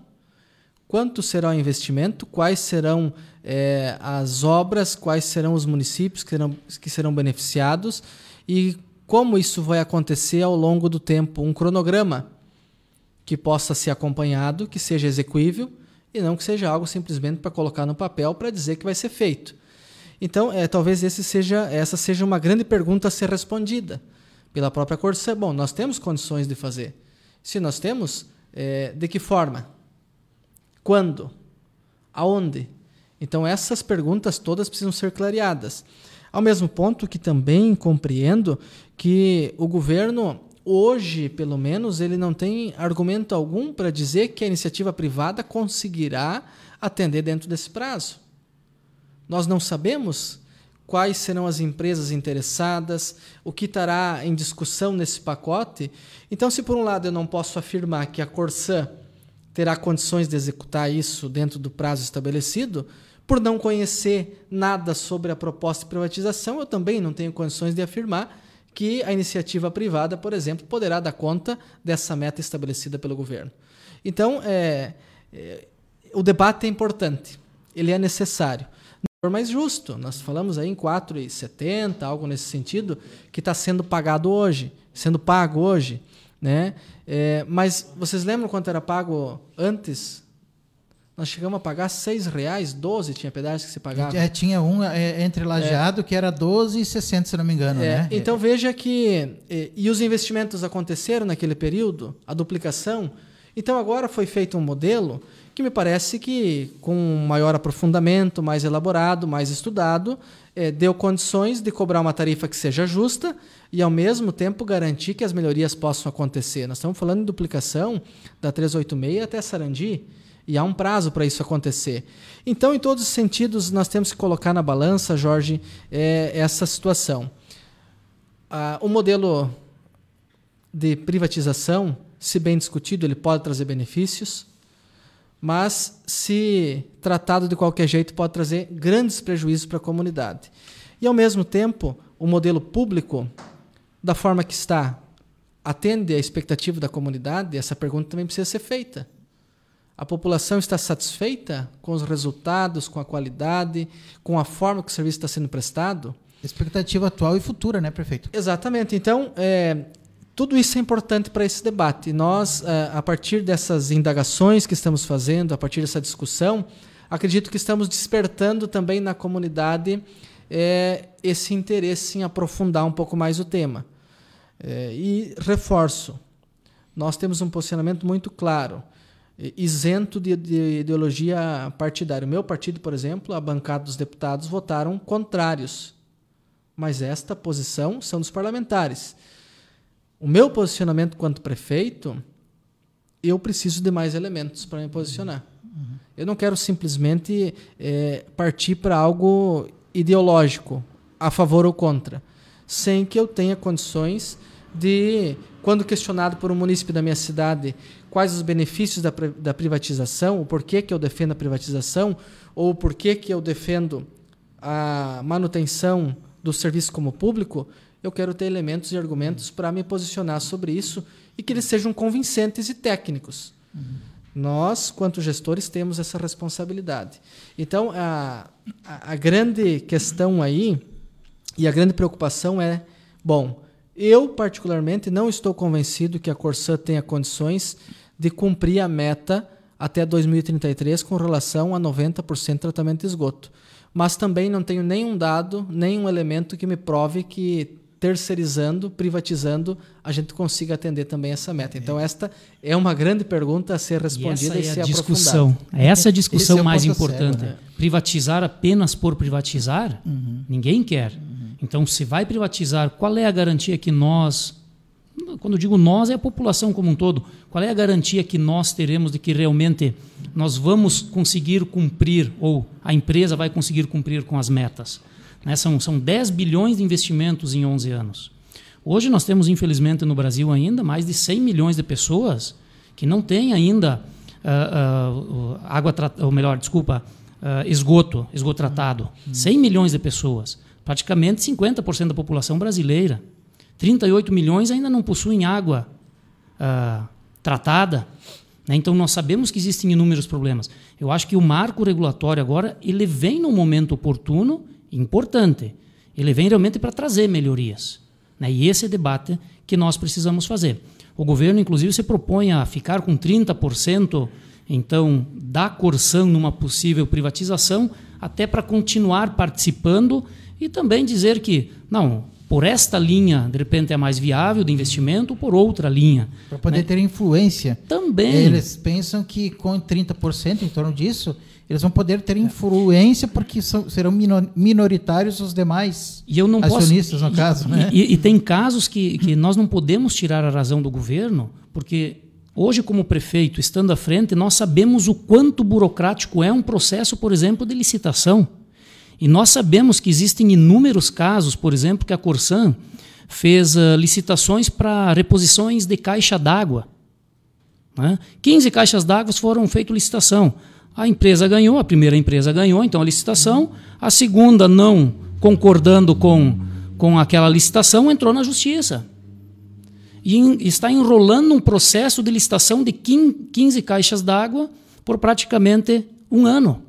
Quanto será o investimento? Quais serão é, as obras? Quais serão os municípios que serão, que serão beneficiados? E como isso vai acontecer ao longo do tempo? Um cronograma que possa ser acompanhado, que seja execuível e não que seja algo simplesmente para colocar no papel para dizer que vai ser feito. Então, é, talvez seja, essa seja uma grande pergunta a ser respondida pela própria Corsã. Bom, nós temos condições de fazer. Se nós temos, é, de que forma? Quando? Aonde? Então, essas perguntas todas precisam ser clareadas. Ao mesmo ponto que também compreendo que o governo hoje, pelo menos, ele não tem argumento algum para dizer que a iniciativa privada conseguirá atender dentro desse prazo. Nós não sabemos quais serão as empresas interessadas, o que estará em discussão nesse pacote. Então, se por um lado eu não posso afirmar que a Corsã terá condições de executar isso dentro do prazo estabelecido, por não conhecer nada sobre a proposta de privatização, eu também não tenho condições de afirmar que a iniciativa privada, por exemplo, poderá dar conta dessa meta estabelecida pelo governo. Então, é, é, o debate é importante, ele é necessário. Não mais justo, nós falamos aí em 4,70, algo nesse sentido, que está sendo pagado hoje, sendo pago hoje. Né? É, mas vocês lembram quanto era pago antes nós chegamos a pagar seis reais, 12 tinha pedágio que se pagava. É, tinha um é, entre lajeado é. que era 12,60, se não me engano. É, né? Então veja que. E, e, os investimentos aconteceram naquele período, a duplicação. Então agora foi feito um modelo que me parece que, com maior aprofundamento, mais elaborado, mais estudado, é, deu condições de cobrar uma tarifa que seja justa e, ao mesmo tempo, garantir que as melhorias possam acontecer. Nós estamos falando em duplicação da 386 até Sarandi. E há um prazo para isso acontecer. Então, em todos os sentidos, nós temos que colocar na balança, Jorge, é, essa situação. Ah, o modelo de privatização, se bem discutido, ele pode trazer benefícios, mas, se tratado de qualquer jeito, pode trazer grandes prejuízos para a comunidade. E, ao mesmo tempo, o modelo público, da forma que está, atende à expectativa da comunidade? Essa pergunta também precisa ser feita. A população está satisfeita com os resultados, com a qualidade, com a forma que o serviço está sendo prestado? Expectativa atual e futura, né, prefeito? Exatamente. Então, é, tudo isso é importante para esse debate. Nós, é, a partir dessas indagações que estamos fazendo, a partir dessa discussão, acredito que estamos despertando também na comunidade é, esse interesse em aprofundar um pouco mais o tema. É, e reforço, nós temos um posicionamento muito claro isento de, de, ideologia partidária. O meu partido, por exemplo, a bancada dos deputados votaram contrários. Mas esta posição são dos parlamentares. O meu posicionamento quanto prefeito, eu preciso de mais elementos para me posicionar. Eu não quero simplesmente é, partir para algo ideológico, a favor ou contra, sem que eu tenha condições de, quando questionado por um munícipe da minha cidade quais os benefícios da, da privatização, o porquê que eu defendo a privatização, ou o porquê que eu defendo a manutenção do serviço como público, eu quero ter elementos e argumentos para me posicionar sobre isso e que eles sejam convincentes e técnicos. Uhum. Nós, quanto gestores, temos essa responsabilidade. Então, a, a, a, grande questão aí e a grande preocupação é: bom, eu, particularmente, não estou convencido que a Corsã tenha condições de cumprir a meta até 2033 com relação a 90% de tratamento de esgoto. Mas também não tenho nenhum dado, nenhum elemento que me prove que terceirizando, privatizando, a gente consiga atender também essa meta. Então, esta é uma grande pergunta a ser respondida e, essa é e ser a discussão. aprofundada. Essa é a discussão é mais importante. Sério, né? Privatizar apenas por privatizar, uhum. ninguém quer. Uhum. Então, se vai privatizar, qual é a garantia que nós, quando digo nós, é a população como um todo, qual é a garantia que nós teremos de que realmente nós vamos conseguir cumprir, ou a empresa vai conseguir cumprir com as metas? Né? São, são 10 bilhões de investimentos em 11 anos. Hoje nós temos, infelizmente, no Brasil ainda mais de 100 milhões de pessoas que não têm ainda uh, uh, água, ou melhor, desculpa, uh, esgoto, esgoto tratado. Uhum. 100 milhões de pessoas, praticamente 50% da população brasileira. 38 milhões ainda não possuem água tratada. Né? Então nós sabemos que existem inúmeros problemas. Eu acho que o marco regulatório agora ele vem no momento oportuno importante. Ele vem realmente para trazer melhorias. Né? E esse é debate que nós precisamos fazer. O governo, inclusive, se propõe a ficar com 30% então da Corsan numa possível privatização, até para continuar participando e também dizer que, não, por esta linha, de repente, é mais viável de investimento, por outra linha. Para poder né? ter influência. Também. Eles pensam que com 30% em torno disso, eles vão poder ter influência porque são, serão minoritários os demais e eu não acionistas, posso, no caso. E, né? e, e, tem casos que, que nós não podemos tirar a razão do governo, porque hoje, como prefeito, estando à frente, nós sabemos o quanto burocrático é um processo, por exemplo, de licitação. E nós sabemos que existem inúmeros casos, por exemplo, que a Corsan fez uh, licitações para reposições de caixa d'água. Né? 15 caixas d'água foram feitas licitação. A empresa ganhou, a primeira empresa ganhou, então a licitação, a segunda não concordando com, com aquela licitação, entrou na justiça. E está enrolando um processo de licitação de 15 caixas d'água por praticamente um ano.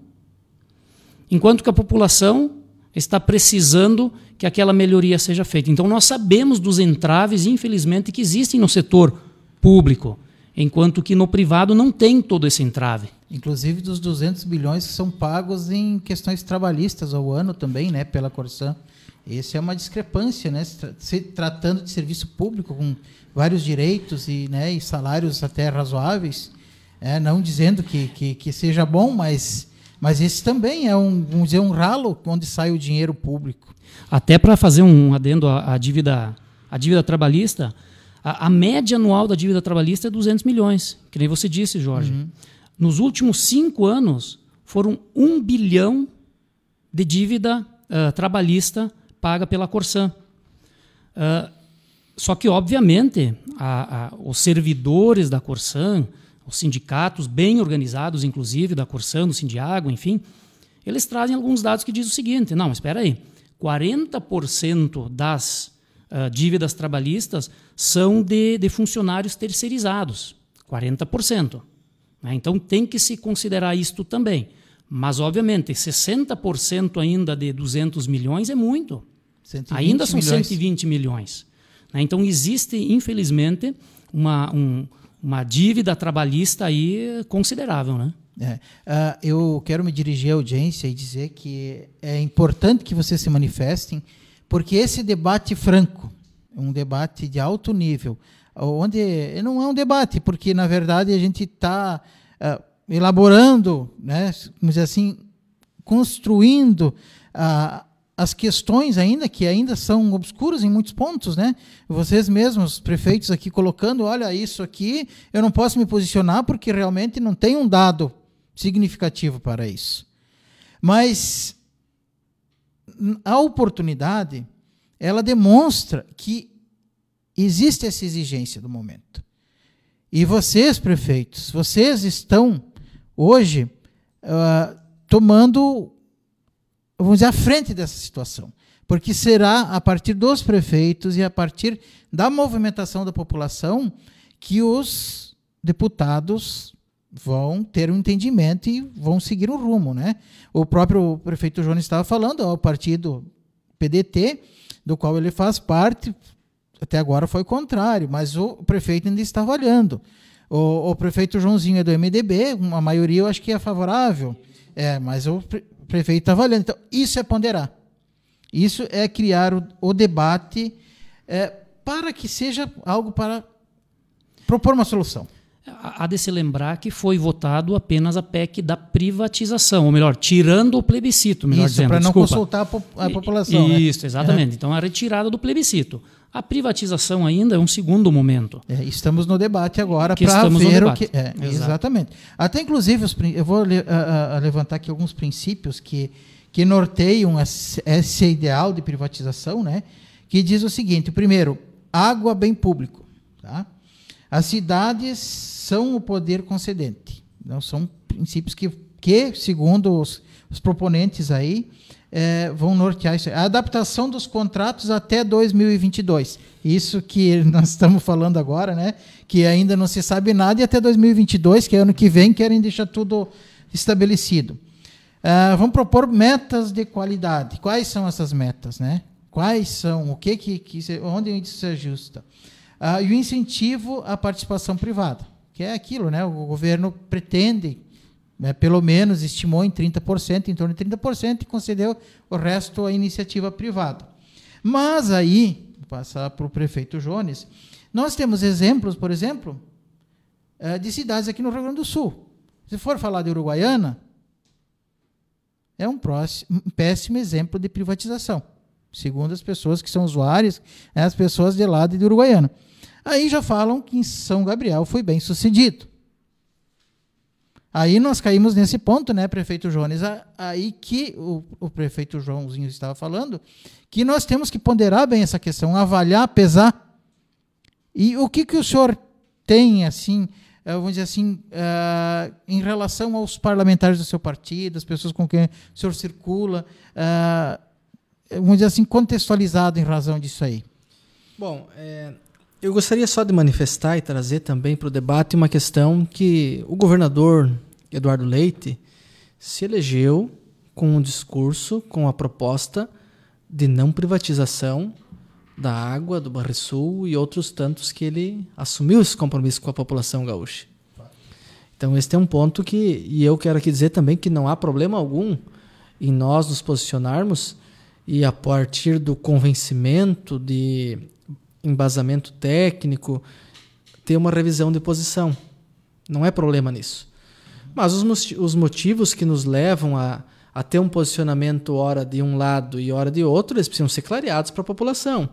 Enquanto que a população está precisando que aquela melhoria seja feita. Então nós sabemos dos entraves, infelizmente, que existem no setor público, enquanto que no privado não tem todo esse entrave. Inclusive dos 200 bilhões que são pagos em questões trabalhistas ao ano também, né, pela Corsan. Essa é uma discrepância, né, se tratando de serviço público com vários direitos e, né, e salários até razoáveis, é, não dizendo que, que, que, seja bom, mas, mas esse também é um, vamos dizer, um ralo onde sai o dinheiro público. Até para fazer um adendo à, à, dívida, à dívida trabalhista, a, a, média anual da dívida trabalhista é 200 milhões, que nem você disse, Jorge. Uhum. Nos últimos cinco anos, foram um bilhão de dívida uh, trabalhista paga pela Corsan. Uh, só que, obviamente, a, a, os servidores da Corsan, os sindicatos bem organizados, inclusive, da Corsan, do Sindiago, enfim, eles trazem alguns dados que dizem o seguinte: não, espera aí, 40% das uh, dívidas trabalhistas são de, de funcionários terceirizados. 40%. Né? Então tem que se considerar isto também. Mas, obviamente, 60% ainda de 200 milhões é muito. Ainda são milhões. 120 milhões. Né? Então existe, infelizmente, uma, um, uma dívida trabalhista aí considerável. Né? É. Uh, eu quero me dirigir à audiência e dizer que é importante que vocês se manifestem, porque esse debate franco, um debate de alto nível, onde não é um debate, porque na verdade a gente está uh, eh, elaborando, né, vamos dizer assim, construindo uh, as questões ainda que ainda são obscuras em muitos pontos, né? Vocês mesmos, prefeitos aqui colocando, olha isso aqui, eu não posso me posicionar porque realmente não tem um dado significativo para isso. Mas a oportunidade, ela demonstra que existe essa exigência do momento. E vocês, prefeitos, vocês estão hoje uh, tomando, vamos dizer, à frente dessa situação. Porque será a partir dos prefeitos e a partir da movimentação da população que os deputados vão ter um entendimento e vão seguir um rumo, né? O próprio prefeito Jones estava falando, o partido PDT, do qual ele faz parte, até agora foi contrário, mas o prefeito ainda está olhando. O, o prefeito Joãozinho é do MDB, uma maioria eu acho que é favorável, é, mas o prefeito está olhando. Então, isso é ponderar. Isso é criar o, o debate é, para que seja algo para propor uma solução. Há de se lembrar que foi votado apenas a PEC da privatização, ou melhor, tirando o plebiscito, melhor Isso, para não consultar a, po a população. Né? Isso, né? exatamente. Então, a retirada do plebiscito. A privatização ainda é um segundo momento. É, estamos no debate agora para ver o que. É, exatamente. Até inclusive, os, eu vou le, a, a levantar aqui alguns princípios que, que norteiam esse ideal de privatização, né? que diz o seguinte: primeiro, água bem público. Tá? As cidades são o poder concedente. Não são princípios que, que segundo os, os proponentes aí, é, vão nortear isso. A adaptação dos contratos até 2022. Isso que nós estamos falando agora, né? Que ainda não se sabe nada e até 2022, que é ano que vem, querem deixar tudo estabelecido. Uh, vamos propor metas de qualidade. Quais são essas metas, né? Quais são? O que que, que onde isso se ajusta? Ah, e o incentivo à participação privada, que é aquilo, né? O governo pretende, né, pelo menos estimou em 30%, em torno de 30%, e concedeu o resto à iniciativa privada. Mas aí, passar para o prefeito Jones, nós temos exemplos, por exemplo, eh, de cidades aqui no Rio Grande do Sul. Se for falar de Uruguaiana, é um, próximo, um péssimo exemplo de privatização, segundo as pessoas que são usuárias, né, as pessoas de lá de Uruguaiana. Aí já falam que em São Gabriel foi bem sucedido. Aí nós caímos nesse ponto, né, prefeito Jones, aí que o, o, prefeito Joãozinho estava falando, que nós temos que ponderar bem essa questão, avaliar, pesar. E o que, que o senhor tem, assim, eh, vamos dizer assim, uh, em relação aos parlamentares do seu partido, as pessoas com quem o senhor circula, uh, vamos dizer assim, contextualizado em razão disso aí? Bom, é, eu gostaria só de manifestar e trazer também para o debate uma questão que o governador Eduardo Leite se elegeu com um discurso, com a proposta de não privatização da água do Barrisul e outros tantos que ele assumiu esse compromisso com a população gaúcha. Então, esse é um ponto que, e eu quero aqui dizer também que não há problema algum em nós nos posicionarmos e a partir do convencimento de embasamento técnico, ter uma revisão de posição. Não é problema nisso. Mas os, os motivos que nos levam a, a ter um posicionamento hora de um lado e hora de outro, eles precisam ser clareados para a população.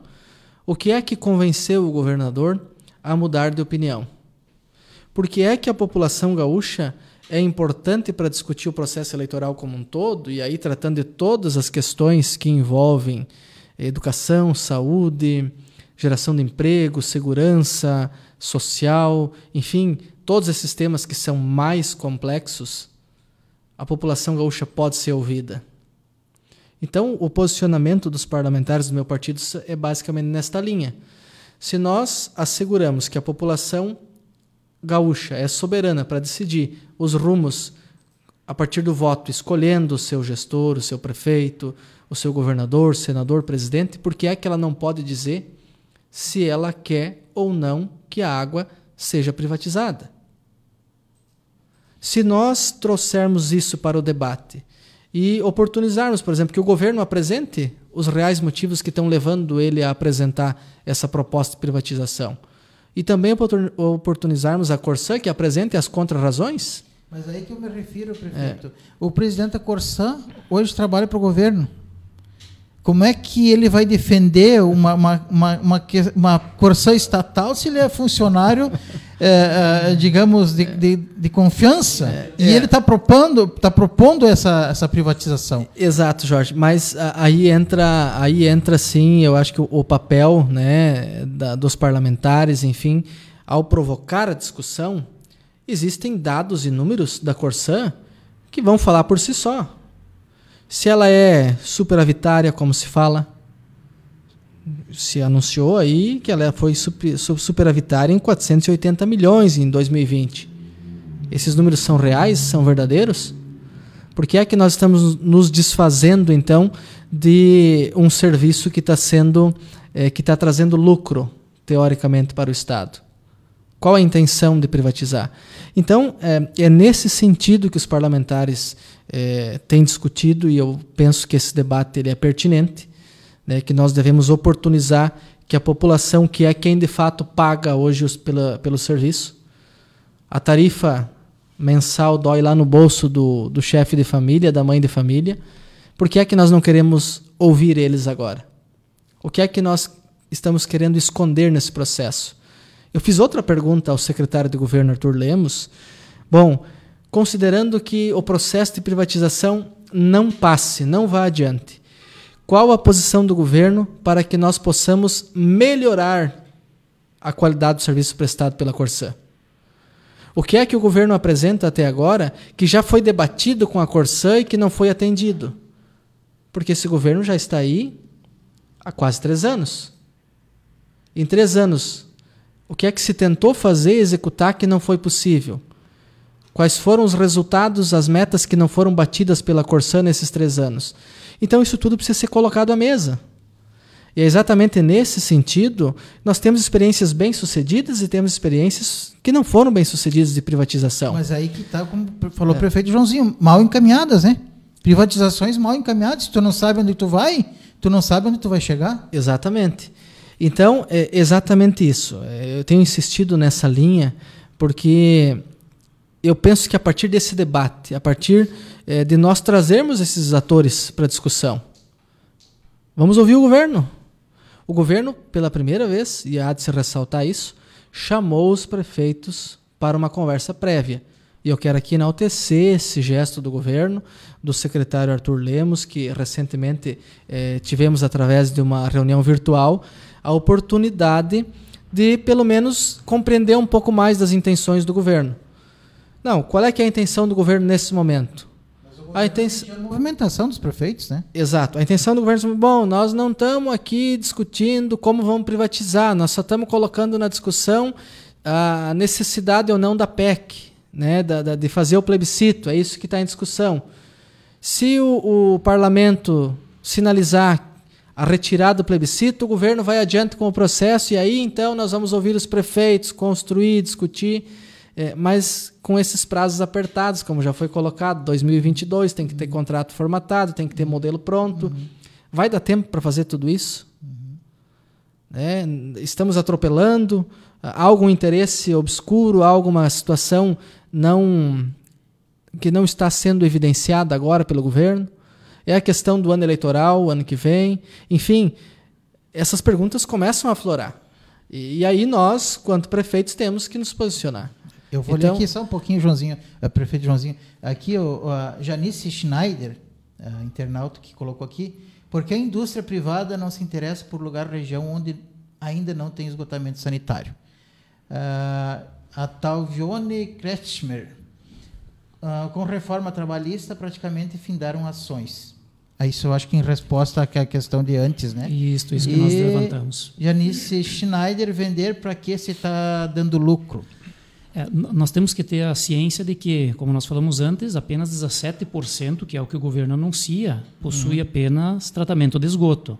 O que é que convenceu o governador a mudar de opinião? Por que é que a população gaúcha é importante para discutir o processo eleitoral como um todo, e aí tratando de todas as questões que envolvem educação, saúde, geração de emprego, segurança social, enfim, todos esses temas que são mais complexos, a população gaúcha pode ser ouvida. Então, o posicionamento dos parlamentares do meu partido é basicamente nesta linha. Se nós asseguramos que a população gaúcha é soberana para decidir os rumos a partir do voto, escolhendo o seu gestor, o seu prefeito, o seu governador, senador, presidente, por que é que ela não pode dizer se ela quer ou não que a água seja privatizada. Se nós trouxermos isso para o debate e oportunizarmos, por exemplo, que o governo apresente os reais motivos que estão levando ele a apresentar essa proposta de privatização, e também oportunizarmos a Corsã que apresente as contrarrazões. Mas aí que eu me refiro, prefeito. É. O presidente da Corsã hoje trabalha para o governo. Como é que ele vai defender uma, uma, uma, uma, uma corção estatal se ele é funcionário, é, é, digamos, de, de, de confiança? É, e ele está propondo, tá propondo essa, essa privatização. Exato, Jorge. Mas aí entra, aí entra sim, eu acho que o, o papel né, da, dos parlamentares, enfim, ao provocar a discussão, existem dados e números da Corsã que vão falar por si só. Se ela é superavitária, como se fala, se anunciou aí que ela foi superavitária em 480 milhões em 2020. Esses números são reais? São verdadeiros? Por que é que nós estamos nos desfazendo, então, de um serviço que está sendo, é, que está trazendo lucro, teoricamente, para o Estado? Qual a intenção de privatizar? Então, é, é nesse sentido que os parlamentares é, têm discutido, e eu penso que esse debate ele é pertinente, né, que nós devemos oportunizar que a população, que é quem de fato paga hoje os, pela, pelo serviço, a tarifa mensal dói lá no bolso do, do chefe de família, da mãe de família. Por que é que nós não queremos ouvir eles agora? O que é que nós estamos querendo esconder nesse processo? Eu fiz outra pergunta ao secretário de governo Arthur Lemos. Bom, considerando que o processo de privatização não passe, não vá adiante, qual a posição do governo para que nós possamos melhorar a qualidade do serviço prestado pela Corsã? O que é que o governo apresenta até agora que já foi debatido com a Corsã e que não foi atendido? Porque esse governo já está aí há quase três anos. Em três anos, o que é que se tentou fazer e executar que não foi possível? Quais foram os resultados, as metas que não foram batidas pela Corsã nesses três anos? Então, isso tudo precisa ser colocado à mesa. E é exatamente nesse sentido, nós temos experiências bem-sucedidas e temos experiências que não foram bem-sucedidas de privatização. Mas aí que está, como falou é. o prefeito Joãozinho, mal encaminhadas, né? Privatizações mal encaminhadas. Se tu não sabe onde tu vai, tu não sabe onde tu vai chegar. Exatamente. Então, é exatamente isso. É, eu tenho insistido nessa linha porque eu penso que a partir desse debate, a partir é, de nós trazermos esses atores para discussão, vamos ouvir o governo. O governo, pela primeira vez, e há de se ressaltar isso, chamou os prefeitos para uma conversa prévia. E eu quero aqui enaltecer esse gesto do governo, do secretário Arthur Lemos, que recentemente eh, tivemos, através de uma reunião virtual, a oportunidade de, pelo menos, compreender um pouco mais das intenções do governo. Não, qual é que é a intenção do governo nesse momento? a intenção a movimentação dos prefeitos, né? Exato. A intenção do governo, bom, nós não estamos aqui discutindo como vamos privatizar, nós só estamos colocando na discussão a necessidade ou não da PEC, né, da, da de fazer o plebiscito. É isso que está em discussão. Se o, o parlamento sinalizar a retirada do plebiscito, o governo vai adiante com o processo e aí então nós vamos ouvir os prefeitos, construir, discutir. É, mas com esses prazos apertados, como já foi colocado, 2022 tem que ter contrato formatado, tem que ter modelo pronto. Uhum. Vai dar tempo para fazer tudo isso? Uhum. É, estamos atropelando? Há algum interesse obscuro? Há alguma situação não que não está sendo evidenciada agora pelo governo? É a questão do ano eleitoral, ano que vem? Enfim, essas perguntas começam a aflorar. E, e aí nós, quanto prefeitos, temos que nos posicionar. Eu vou então, ler aqui só um pouquinho, Joãozinho, uh, prefeito Joãozinho. Aqui, o, a Janice Schneider, uh, internauta que colocou aqui, porque a indústria privada não se interessa por lugar ou região onde ainda não tem esgotamento sanitário. Uh, a Talvione Kretschmer, uh, com reforma trabalhista, praticamente findaram ações. Isso eu acho que em resposta à questão de antes, né? Isso, isso que e nós levantamos. Janice Schneider, vender para que se está dando lucro? É, nós temos que ter a ciência de que, como nós falamos antes, apenas 17%, que é o que o governo anuncia, possui uhum. apenas tratamento de esgoto.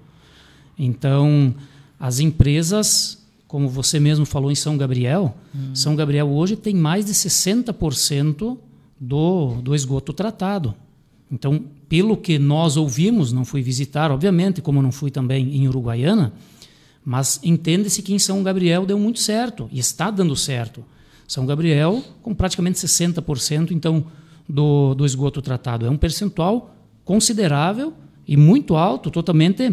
Então, as empresas, como você mesmo falou em São Gabriel, uhum. São Gabriel hoje tem mais de 60% do, do esgoto tratado. Então, pelo que nós ouvimos, não fui visitar, obviamente, como não fui também em Uruguaiana, mas entende-se que em São Gabriel deu muito certo e está dando certo. São Gabriel, com praticamente 60% então do, do esgoto tratado. É um percentual considerável e muito alto, totalmente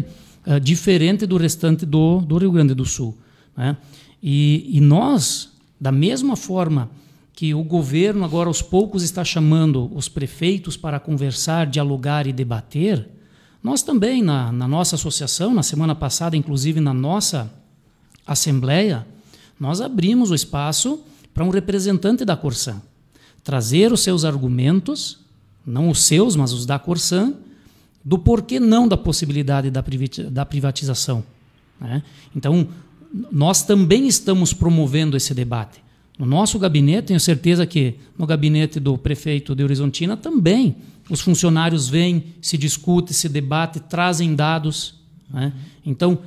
uh, diferente do restante do, do Rio Grande do Sul. Né? E, e nós, da mesma forma que o governo agora aos poucos está chamando os prefeitos para conversar, dialogar e debater, nós também, na, na nossa associação, na semana passada, inclusive na nossa assembleia, nós abrimos o espaço para um representante da Corsan trazer os seus argumentos, não os seus, mas os da Corsan, do porquê não da possibilidade da privatização. Né? Então, nós também estamos promovendo esse debate. No nosso gabinete, tenho certeza que no gabinete do prefeito de Horizontina também os funcionários vêm, se discute, se debate, trazem dados. Né? Então,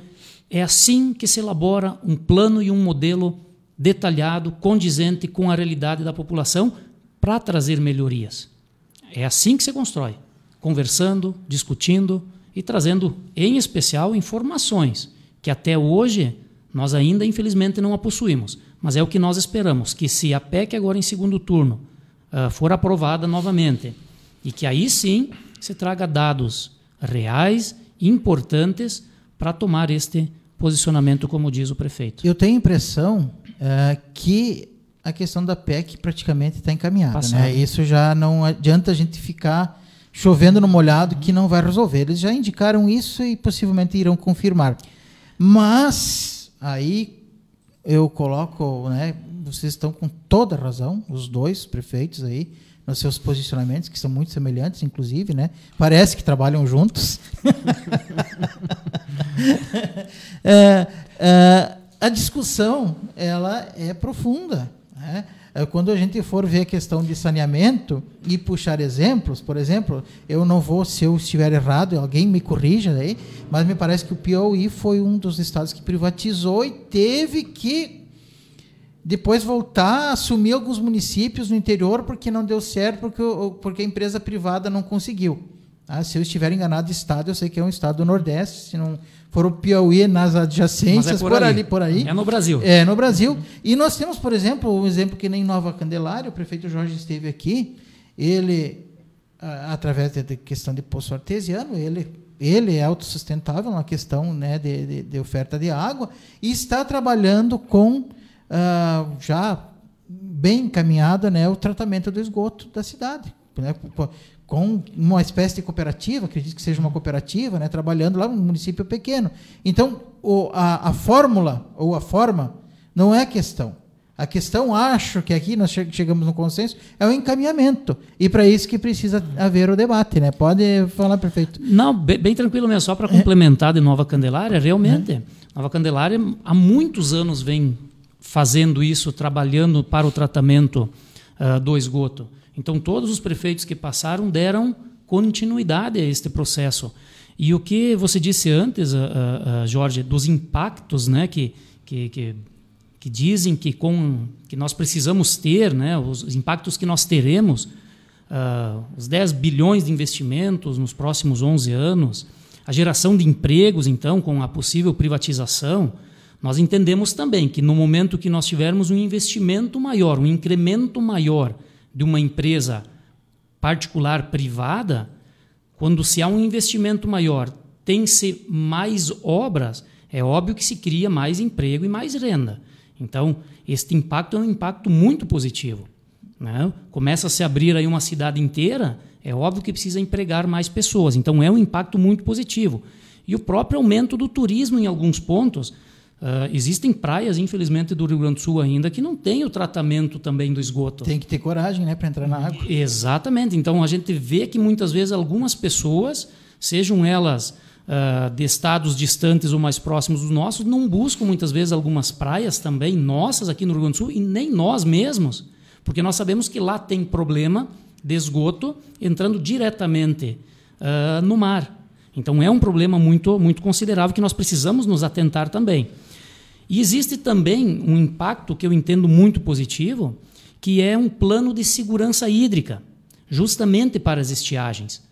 é assim que se elabora um plano e um modelo detalhado, condizente com a realidade da população, para trazer melhorias. É assim que se constrói, conversando, discutindo e trazendo, em especial, informações que até hoje nós ainda, infelizmente, não a possuímos. Mas é o que nós esperamos, que se a PEC agora em segundo turno uh, for aprovada novamente, e que aí sim se traga dados reais, importantes, para tomar este posicionamento, como diz o prefeito. Eu tenho a impressão uh, que a questão da PEC praticamente está encaminhada. Né? Isso já não adianta a gente ficar chovendo no molhado que não vai resolver. Eles já indicaram isso e possivelmente irão confirmar. Mas aí eu coloco, né, vocês estão com toda razão, os dois prefeitos aí, nos seus posicionamentos, que são muito semelhantes, inclusive, né? Parece que trabalham juntos. é, é, a discussão ela é profunda. Né? É, quando a gente for ver a questão de saneamento e puxar exemplos, por exemplo, eu não vou, se eu estiver errado, alguém me corrija aí, mas me parece que o Piauí foi um dos estados que privatizou e teve que depois voltar a assumir alguns municípios no interior porque não deu certo, porque, porque a empresa privada não conseguiu. Ah, se eu estiver enganado de estado, eu sei que é um estado do Nordeste, se não for o Piauí nas adjacências, é por, por ali, por aí. É no Brasil. É no Brasil. E nós temos, por exemplo, um exemplo que nem Nova Candelária, o prefeito Jorge esteve aqui, ele, através da questão de poço artesiano, ele, ele é autossustentável na questão né, de, de, de oferta de água e está trabalhando com, uh, já bem encaminhado, né, o tratamento do esgoto da cidade. Né, com uma espécie de cooperativa, acredito que seja uma cooperativa, né, trabalhando lá num município pequeno. Então, o, a, a fórmula ou a forma não é a questão. A questão, acho que aqui nós chegamos no consenso, é o encaminhamento. E para isso que precisa haver o debate, né? Pode falar, prefeito. Não, bem, bem tranquilo mesmo, só para complementar de Nova Candelária, realmente, é. Nova Candelária há muitos anos vem fazendo isso, trabalhando para o tratamento uh, do esgoto. Então, todos os prefeitos que passaram deram continuidade a este processo. E o que você disse antes, uh, uh, Jorge, dos impactos né, que, que, que, que, dizem que, com, que nós precisamos ter, né, os impactos que nós teremos, os 10 bilhões de investimentos nos próximos 11 anos, a geração de empregos, então, com a possível privatização, nós entendemos também que no momento que nós tivermos um investimento maior, um incremento maior de uma empresa particular privada, quando se há um investimento maior, tem-se mais obras, é óbvio que se cria mais emprego e mais renda. Então, este impacto é um impacto muito positivo. Né? Começa a se abrir aí uma cidade inteira, é óbvio que precisa empregar mais pessoas. Então, é um impacto muito positivo. E o próprio aumento do turismo em alguns pontos, Uh, existem praias, infelizmente, do Rio Grande do Sul ainda que não tem o tratamento também do esgoto. Tem que ter coragem né, para entrar na água. Exatamente. Então a gente vê que muitas vezes algumas pessoas, sejam elas uh, de estados distantes ou mais próximos dos nossos, não buscam muitas vezes algumas praias também nossas aqui no Rio Grande do Sul e nem nós mesmos, porque nós sabemos que lá tem problema de esgoto entrando diretamente uh, no mar. Então é um problema muito, muito considerável que nós precisamos nos atentar também. E existe também um impacto que eu entendo muito positivo, que é um plano de segurança hídrica, justamente para as estiagens.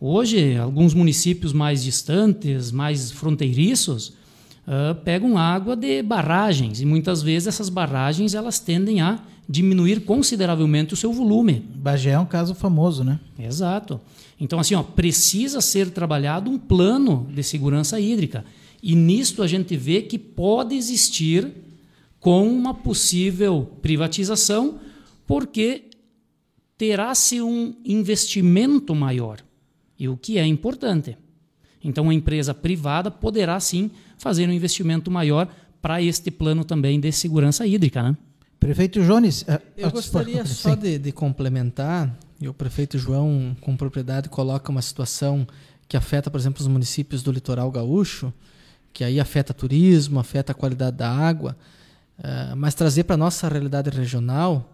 Hoje, alguns municípios mais distantes, mais fronteiriços, uh, pegam água de barragens e muitas vezes essas barragens elas tendem a diminuir consideravelmente o seu volume. Bagé é um caso famoso, né? Exato. Então, assim, ó, precisa ser trabalhado um plano de segurança hídrica. E nisto a gente vê que pode existir com uma possível privatização, porque terá-se um investimento maior, e o que é importante. Então, a empresa privada poderá sim fazer um investimento maior para este plano também de segurança hídrica. Né? Prefeito Jones, eh, eu gostaria só de, de, complementar, e o prefeito João, com propriedade, coloca uma situação que afeta, por exemplo, os municípios do litoral gaúcho, que aí afeta turismo, afeta a qualidade da água, uh, mas trazer para a nossa realidade regional,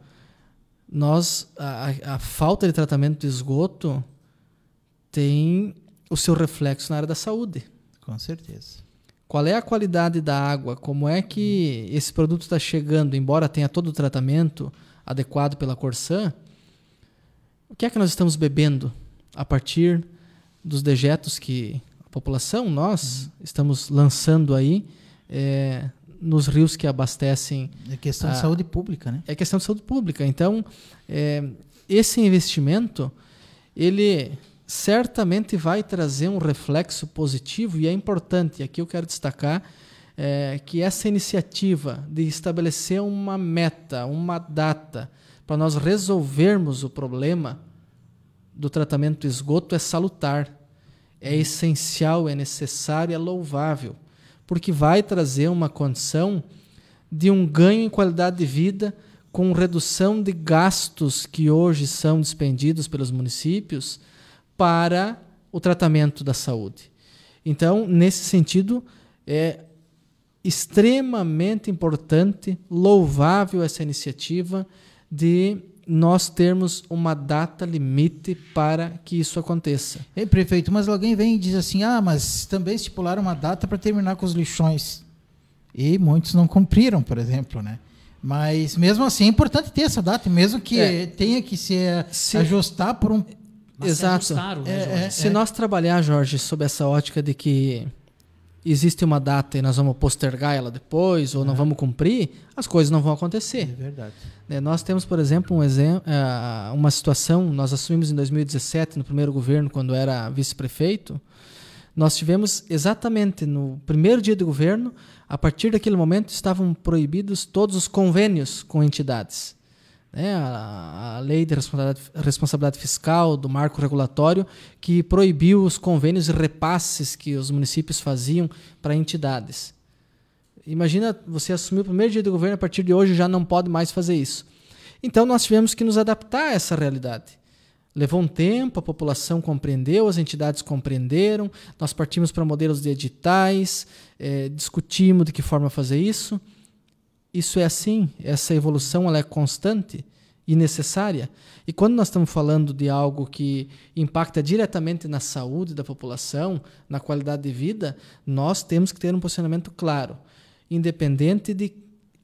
nós a, a, falta de tratamento de esgoto tem o seu reflexo na área da saúde. Com certeza. Qual é a qualidade da água? Como é que esse produto está chegando, embora tenha todo o tratamento adequado pela Corsan? O que é que nós estamos bebendo a partir dos dejetos que população, nós, uhum. estamos lançando aí é, nos rios que abastecem. É questão a, de saúde pública, né? É questão de saúde pública. Então, é, esse investimento, ele certamente vai trazer um reflexo positivo e é importante. Aqui eu quero destacar é, que essa iniciativa de estabelecer uma meta, uma data para nós resolvermos o problema do tratamento do esgoto é salutar, é essencial, é necessário, é louvável, porque vai trazer uma condição de um ganho em qualidade de vida com redução de gastos que hoje são despendidos pelos municípios para o tratamento da saúde. Então, nesse sentido, é extremamente importante, louvável essa iniciativa de nós termos uma data limite para que isso aconteça. Ei, prefeito, mas alguém vem e diz assim: ah, mas também estipularam uma data para terminar com os lixões. E muitos não cumpriram, por exemplo, né? Mas mesmo assim é importante ter essa data, mesmo que é. tenha que se, se ajustar por um mas Exato. Se, ajustaram, né, é, é, se é. nós trabalhar, Jorge, sob essa ótica de que existe uma data e nós vamos postergar ela depois ou não vamos cumprir, as coisas não vão acontecer. É verdade. É, nós temos, por exemplo, um exemplo, é, uma situação, nós assumimos em 2017, no primeiro governo, quando era vice-prefeito, nós tivemos exatamente no primeiro dia do governo, a partir daquele momento estavam proibidos todos os convênios com entidades né, a, a, lei de responsabilidade, responsabilidade, fiscal, do marco regulatório, que proibiu os convênios e repasses que os municípios faziam para entidades. Imagina você assumir o primeiro dia do governo, a partir de hoje já não pode mais fazer isso. Então nós tivemos que nos adaptar a essa realidade. Levou um tempo, a população compreendeu, as entidades compreenderam, nós partimos para modelos de editais, eh, discutimos de que forma fazer isso isso é assim, essa evolução ela é constante e necessária. E quando nós estamos falando de algo que impacta diretamente na saúde da população, na qualidade de vida, nós temos que ter um posicionamento claro, independente de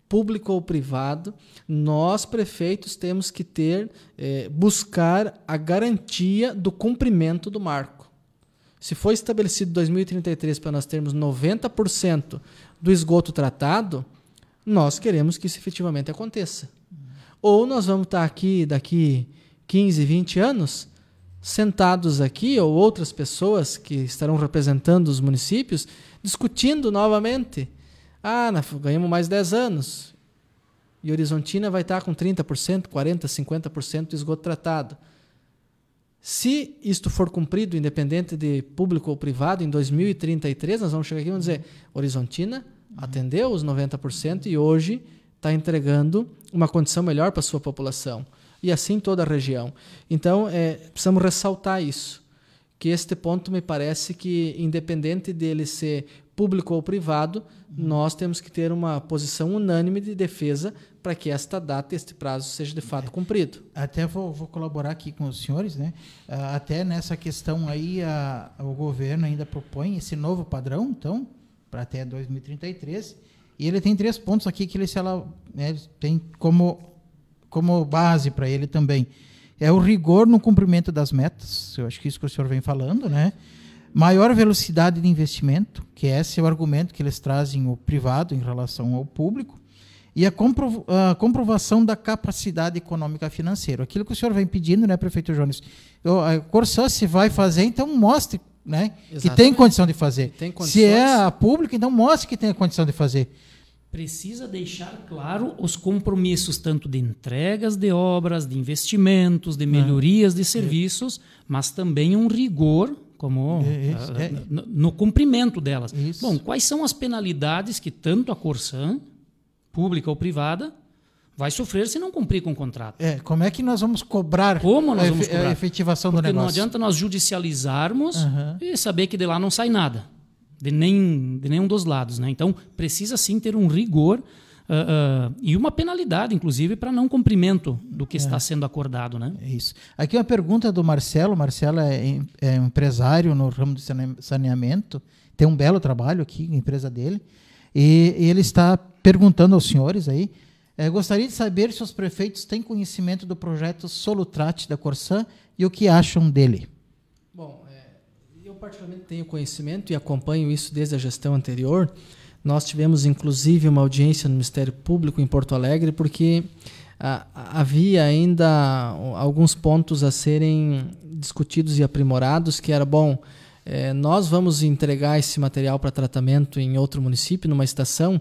público ou privado, nós prefeitos temos que ter eh, buscar a garantia do cumprimento do marco. Se foi estabelecido 2033 para nós termos 90% do esgoto tratado, nós queremos que isso efetivamente aconteça. Ou nós vamos estar aqui daqui 15, 20 anos, sentados aqui, ou outras pessoas que estarão representando os municípios, discutindo novamente. Ah, ganhamos mais 10 anos. E Horizontina vai estar com 30%, 40%, 50% de esgoto tratado. Se isto for cumprido, independente de público ou privado, em 2033, nós vamos chegar aqui e vamos dizer: Horizontina atendeu os 90% e hoje está entregando uma condição melhor para a sua população. E assim toda a região. Então, é, precisamos ressaltar isso. Que este ponto me parece que, independente dele ser público ou privado, uhum. nós temos que ter uma posição unânime de defesa para que esta data, este prazo, seja de fato cumprido. Até vou, vou colaborar aqui com os senhores, né? Ah, até nessa questão aí, a, o governo ainda propõe esse novo padrão, então, para até 2033. E ele tem três pontos aqui que ele, se ela, né, tem como, como base para ele também. É o rigor no cumprimento das metas, eu acho que isso que o senhor vem falando, né? Maior velocidade de investimento, que esse é o argumento que eles trazem o privado em relação ao público, e a, compro, a comprovação da capacidade econômica financeira. Aquilo que o senhor vem pedindo, né, prefeito Jones? A Corsã se vai fazer, então mostre né? que tem condição de fazer. Se é a pública, então mostre que tem a condição de fazer. Precisa deixar claro os compromissos, tanto de entregas de obras, de investimentos, de melhorias de serviços, mas também um rigor como Isso, ah, é. no, no cumprimento delas. Isso. Bom, quais são as penalidades que tanto a Corsan, pública ou privada, vai sofrer se não cumprir com o contrato? É, como é que nós vamos cobrar, Como nós a, vamos cobrar? a efetivação Porque do não negócio? adianta nós judicializarmos Aham. e saber que de lá não sai nada, de, nem, de nenhum dos lados. Né? Então, precisa sim ter um rigor ah, ah, e uma penalidade, inclusive, para não cumprimento do que está sendo acordado. Né? É Isso. Aqui uma pergunta do Marcelo. Marcelo é, é empresário no ramo de sane- saneamento. Tem um belo trabalho aqui, a empresa dele. E, e ele está perguntando aos senhores aí. Eh, gostaria de saber se os prefeitos têm conhecimento do projeto Solutrate da Corsan e o que acham dele. Bom, é, eu particularmente tenho conhecimento e acompanho isso desde a gestão anterior. Nós tivemos, inclusive, uma audiência no Ministério Público em Porto Alegre, porque ah, havia ainda alguns pontos a serem discutidos e aprimorados, que era, bom, eh, nós vamos entregar esse material para tratamento em outro município, numa estação,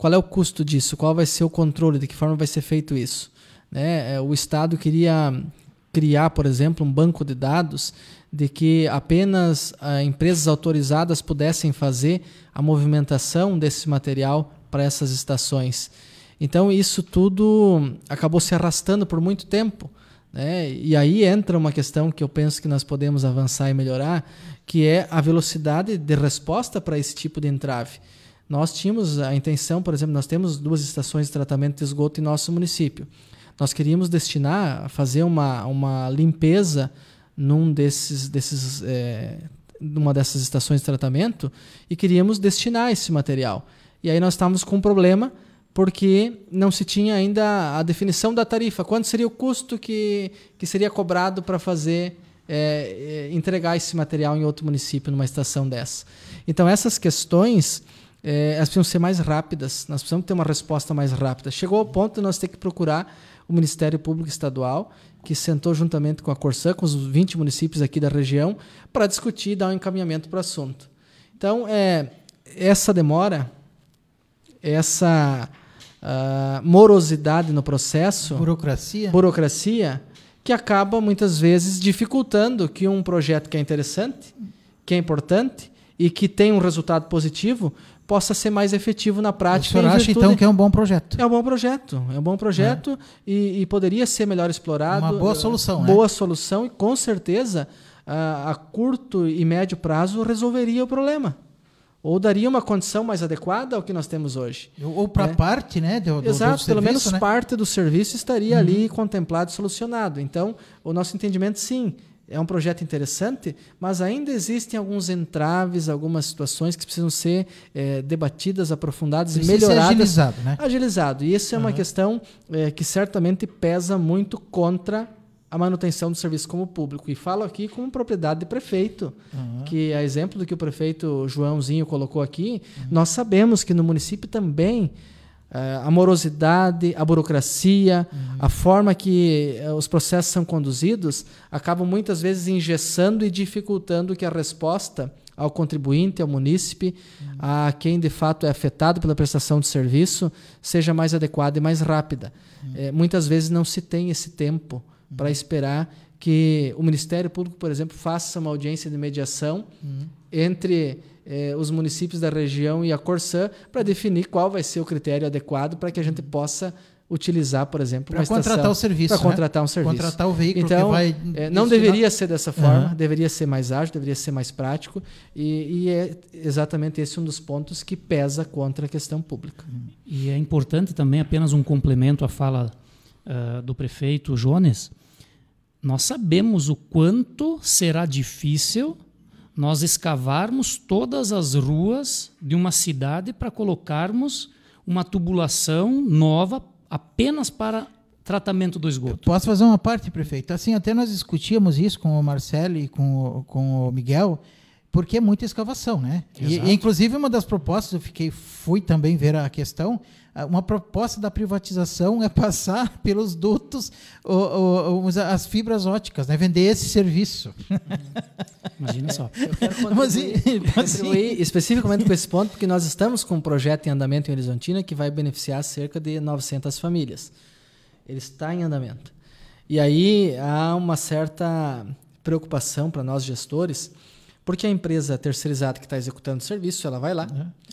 qual é o custo disso? Qual vai ser o controle? De que forma vai ser feito isso? Né? Eh, O Estado queria criar, por exemplo, um banco de dados de que apenas ah, empresas autorizadas pudessem fazer a movimentação desse material para essas estações. Então, isso tudo acabou se arrastando por muito tempo. Né? E aí entra uma questão que eu penso que nós podemos avançar e melhorar, que é a velocidade de resposta para esse tipo de entrave. Nós tínhamos a intenção, por exemplo, nós temos duas estações de tratamento de esgoto em nosso município. Nós queríamos destinar fazer uma, uma limpeza num desses, desses, é, numa dessas estações de tratamento e queríamos destinar esse material. E aí nós estávamos com um problema porque não se tinha ainda a definição da tarifa. Quanto seria o custo que, que seria cobrado para fazer é, é, entregar esse material em outro município, numa estação dessa? Então essas questões é, elas precisam ser mais rápidas. Nós precisamos ter uma resposta mais rápida. Chegou ao ponto de nós ter que procurar o Ministério Público Estadual, que sentou juntamente com a Corsã, com os 20 municípios aqui da região, para discutir e dar um encaminhamento para o assunto. Então, é, essa demora, essa ah, morosidade no processo, Burocracia? burocracia, que acaba muitas vezes dificultando que um projeto que é interessante, que é importante e que tem um resultado positivo possa ser mais efetivo na o prática. senhor em acha, então, que é um bom projeto? é um bom projeto, é um bom projeto e, e poderia ser melhor explorado. Uma boa solução, né? Boa solução e com certeza a, a curto e médio prazo resolveria o problema. Ou daria uma condição mais adequada ao que nós temos hoje. Ou para É. parte, né? Do, Exato, do pelo menos serviço, né? parte do serviço estaria ali contemplado e solucionado. Então, o nosso entendimento, sim, é um projeto interessante, mas ainda existem alguns entraves, algumas situações que precisam ser eh, debatidas, aprofundadas Precisa e ser melhoradas. agilizado, né? Agilizado. E isso é uma questão eh, que certamente pesa muito contra a manutenção do serviço como público. E falo aqui com propriedade de prefeito, que a exemplo do que o prefeito Joãozinho colocou aqui, nós sabemos que no município também a morosidade, a burocracia, a forma que eh, os processos são conduzidos acabam muitas vezes engessando e dificultando que a resposta ao contribuinte, ao munícipe, a quem de fato é afetado pela prestação de serviço, seja mais adequada e mais rápida. Eh, muitas vezes não se tem esse tempo para esperar que o Ministério Público, por exemplo, faça uma audiência de mediação entre eh, os municípios da região e a Corsã para definir qual vai ser o critério adequado para que a gente possa utilizar, por exemplo, Para uma estação contratar o serviço. para né? contratar um serviço. Contratar o veículo Então, que vai. é, não deveria ser dessa forma, Aham. deveria ser mais ágil, deveria ser mais prático, e, e é exatamente esse um dos pontos que pesa contra a questão pública. E é importante também, apenas um complemento à fala ah, do prefeito Jones, nós sabemos o quanto será difícil nós escavarmos todas as ruas de uma cidade para colocarmos uma tubulação nova apenas para tratamento do esgoto. Posso fazer uma parte, prefeito? Assim, até nós discutíamos isso com o Marcelo e com o, com o Miguel, porque é muita escavação, né? E, Exato. e, inclusive, uma das propostas, eu fiquei, fui também ver a questão, ah, uma proposta da privatização é passar pelos dutos o- o- as fibras óticas, né? Vender esse serviço. Imagina só. Eu quero Mas, contribuir, mas, contribuir especificamente com esse ponto, porque nós estamos com um projeto em andamento em Horizontina que vai beneficiar cerca de 900 famílias. Ele está em andamento. E aí há uma certa preocupação para nós gestores, Porque a empresa terceirizada que está executando o serviço, ela vai lá,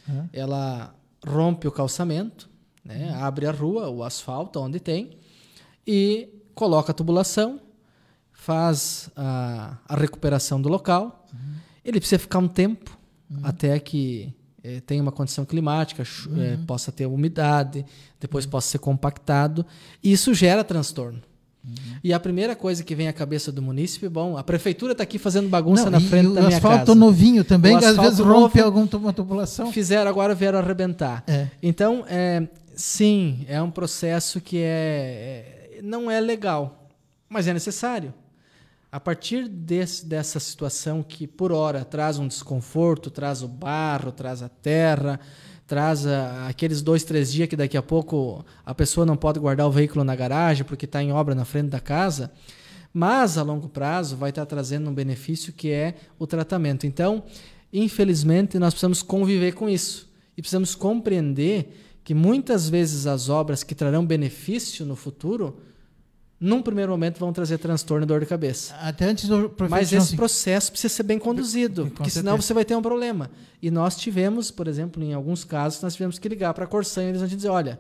é. ela rompe o calçamento, né, abre a rua, o asfalto, onde tem, e coloca a tubulação, faz a, a recuperação do local. Ele precisa ficar um tempo até que eh, tenha uma condição climática, eh, possa ter umidade, depois possa ser compactado. E isso gera transtorno. E a primeira coisa que vem à cabeça do munícipe, bom, a prefeitura está aqui fazendo bagunça Não, na frente o da minha asfalto casa. novinho também, O que às vezes asfalto rompe alguma tubulação. Fizeram, agora vieram arrebentar. É. Então, é, sim, é um processo que é, é- não é legal, mas é necessário. A partir desse, dessa situação que, por hora, traz um desconforto, traz o barro, traz a terra, traz aqueles dois, três dias que daqui a pouco a pessoa não pode guardar o veículo na garagem porque está em obra na frente da casa, mas a longo prazo vai estar trazendo um benefício que é o tratamento. Então, infelizmente, nós precisamos conviver com isso e precisamos compreender que muitas vezes as obras que trarão benefício no futuro, num primeiro momento, vão trazer transtorno e dor de cabeça. Até antes do prefeito Mas esse processo precisa ser bem conduzido, Com porque senão você vai ter um problema. E nós tivemos, por exemplo, em alguns casos, nós tivemos que ligar para a Corsan e eles vão dizer, olha,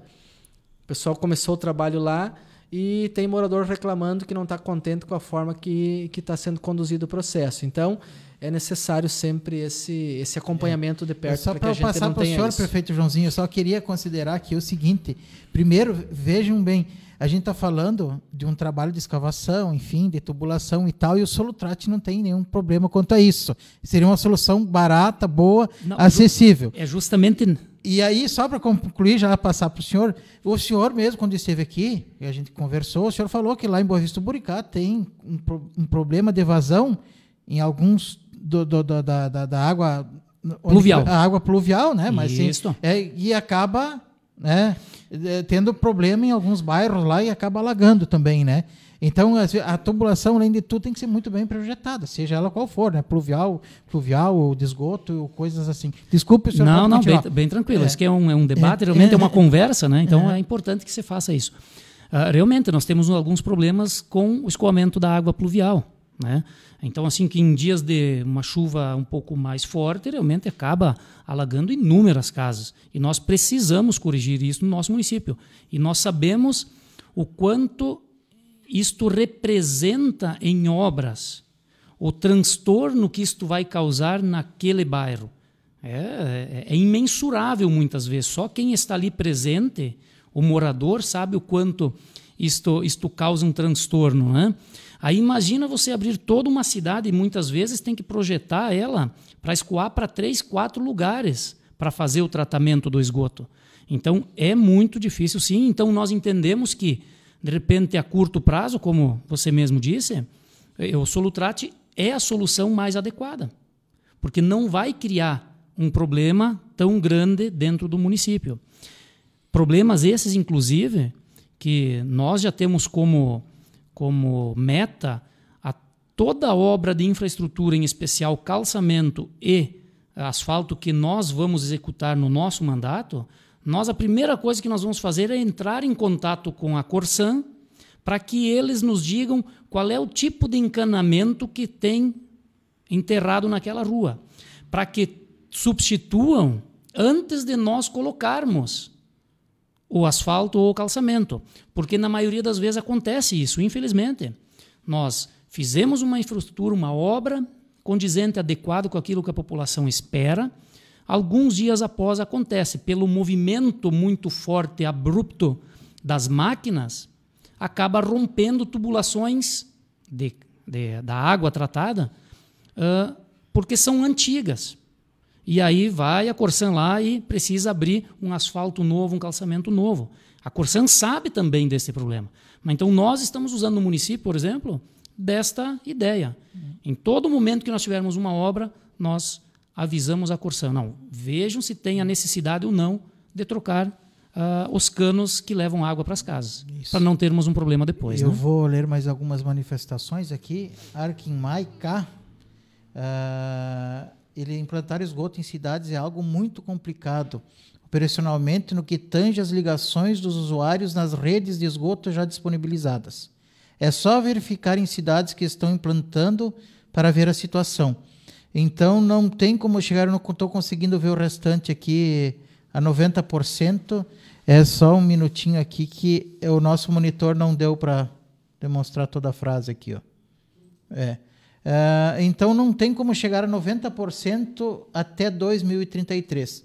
o pessoal começou o trabalho lá e tem morador reclamando que não está contente com a forma que está sendo conduzido o processo. Então, é necessário sempre esse, esse acompanhamento de É perto só para que para eu passar para o senhor, isso. prefeito Joãozinho, eu só queria considerar aqui o seguinte: primeiro, vejam bem, a gente está falando de um trabalho de escavação, enfim, de tubulação e tal, e o Solutrate não tem nenhum problema quanto a isso. Seria uma solução barata, boa, Não, acessível. É justamente E aí, só para concluir, já passar para o senhor, o senhor mesmo, quando esteve aqui, e a gente conversou, o senhor falou que lá em Boa Vista do Buricá tem um, um problema de evasão em alguns do, do- do- da, da, da água Pluvial. A água pluvial, né? Mas sim, Isso. é, e acaba né, é, tendo problema em alguns bairros lá e acaba alagando também, né? Então, a tubulação, além de tudo, tem que ser muito bem projetada, seja ela qual for, né? Pluvial, pluvial, ou de esgoto, ou coisas assim. Desculpe, senhor Não, não, bem, bem tranquilo. É. Isso aqui é um, é um debate, É, realmente é, é, uma é. conversa, né? Então é. importante que você faça isso. Ah, realmente, nós temos alguns problemas com o escoamento da água pluvial, né? Então, assim, que em dias de uma chuva um pouco mais forte, realmente acaba alagando inúmeras casas. E nós precisamos corrigir isso no nosso município. E nós sabemos o quanto isto representa em obras, o transtorno que isto vai causar naquele bairro. É, é, é imensurável muitas vezes. Só quem está ali presente, o morador, sabe o quanto isto, isto causa um transtorno. Né? Aí imagina você abrir toda uma cidade e muitas vezes tem que projetar ela para escoar para três, quatro lugares para fazer o tratamento do esgoto. Então é muito difícil, sim. Então nós entendemos que, de repente, a curto prazo, como você mesmo disse, o Solutrate é a solução mais adequada, porque não vai criar um problema tão grande dentro do município. Problemas esses, inclusive, que nós já temos como, como meta a toda obra de infraestrutura, em especial calçamento e asfalto que nós vamos executar no nosso mandato, nós a primeira coisa que nós vamos fazer é entrar em contato com a Corsan para que eles nos digam qual é o tipo de encanamento que tem enterrado naquela rua, para que substituam antes de nós colocarmos o asfalto ou o calçamento, porque na maioria das vezes acontece isso, infelizmente. Nós fizemos uma infraestrutura, uma obra condizente, adequado com aquilo que a população espera. Alguns dias após acontece, pelo movimento muito forte, abrupto das máquinas, acaba rompendo tubulações de, de, da água tratada, uh, porque são antigas. E aí vai a Corsan lá e precisa abrir um asfalto novo, um calçamento novo. A Corsan sabe também desse problema. Mas então nós estamos usando no município, por exemplo, desta ideia. Em todo momento que nós tivermos uma obra, nós avisamos a Corsan. Não, vejam se tem a necessidade ou não de trocar uh, os canos que levam água para as casas, para não termos um problema depois. Eu né? vou ler mais algumas manifestações aqui. Arkin Maika. Uh, ele implantar esgoto em cidades é algo muito complicado, operacionalmente no que tange as ligações dos usuários nas redes de esgoto já disponibilizadas. É só verificar em cidades que estão implantando para ver a situação. Então não tem como chegar, não estou conseguindo ver o restante aqui a 90%. É só um minutinho aqui que o nosso monitor não deu para demonstrar toda a frase aqui. Ó. É. Uh, então não tem como chegar a 90% até 2033.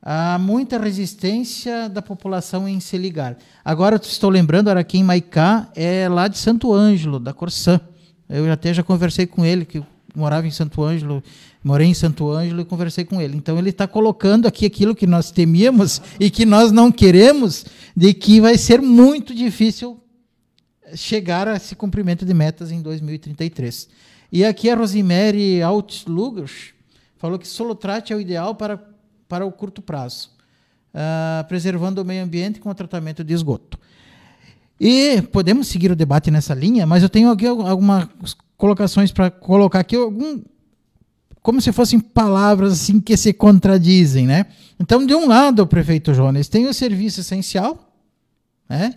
Há muita resistência da população em se ligar. Agora estou lembrando, em Maicá é lá de Santo Ângelo, da Corsã. Eu até já conversei com ele, que morava em Santo Ângelo, morei em Santo Ângelo e conversei com ele. Então ele está colocando aqui aquilo que nós temíamos e que nós não queremos, de que vai ser muito difícil chegar a esse cumprimento de metas em 2033. E aqui a Rosemary Altlugers falou que solotrate é o ideal para, para o curto prazo, uh, preservando o meio ambiente com o tratamento de esgoto. E podemos seguir o debate nessa linha, mas eu tenho aqui algumas colocações para colocar aqui, algum, como se fossem palavras assim que se contradizem, né? Então, de um lado, o prefeito Jones tem o serviço essencial, né?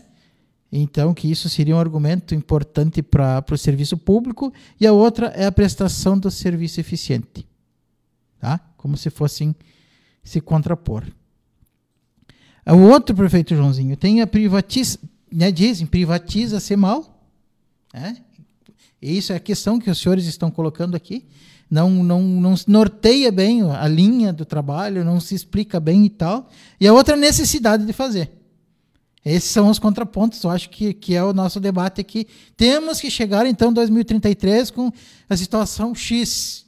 Então, que isso seria um argumento importante para o serviço público, e a outra é a prestação do serviço eficiente. Tá? Como se fossem se contrapor. O outro prefeito Joãozinho tem a privatiza, né, dizem, privatiza-se mal. Né? E isso é a questão que os senhores estão colocando aqui. Não, não, não norteia bem a linha do trabalho, não se explica bem e tal. E a outra necessidade de fazer. Esses são os contrapontos, eu acho que, que é o nosso debate aqui. Temos que chegar, então, em 2033 com a situação X.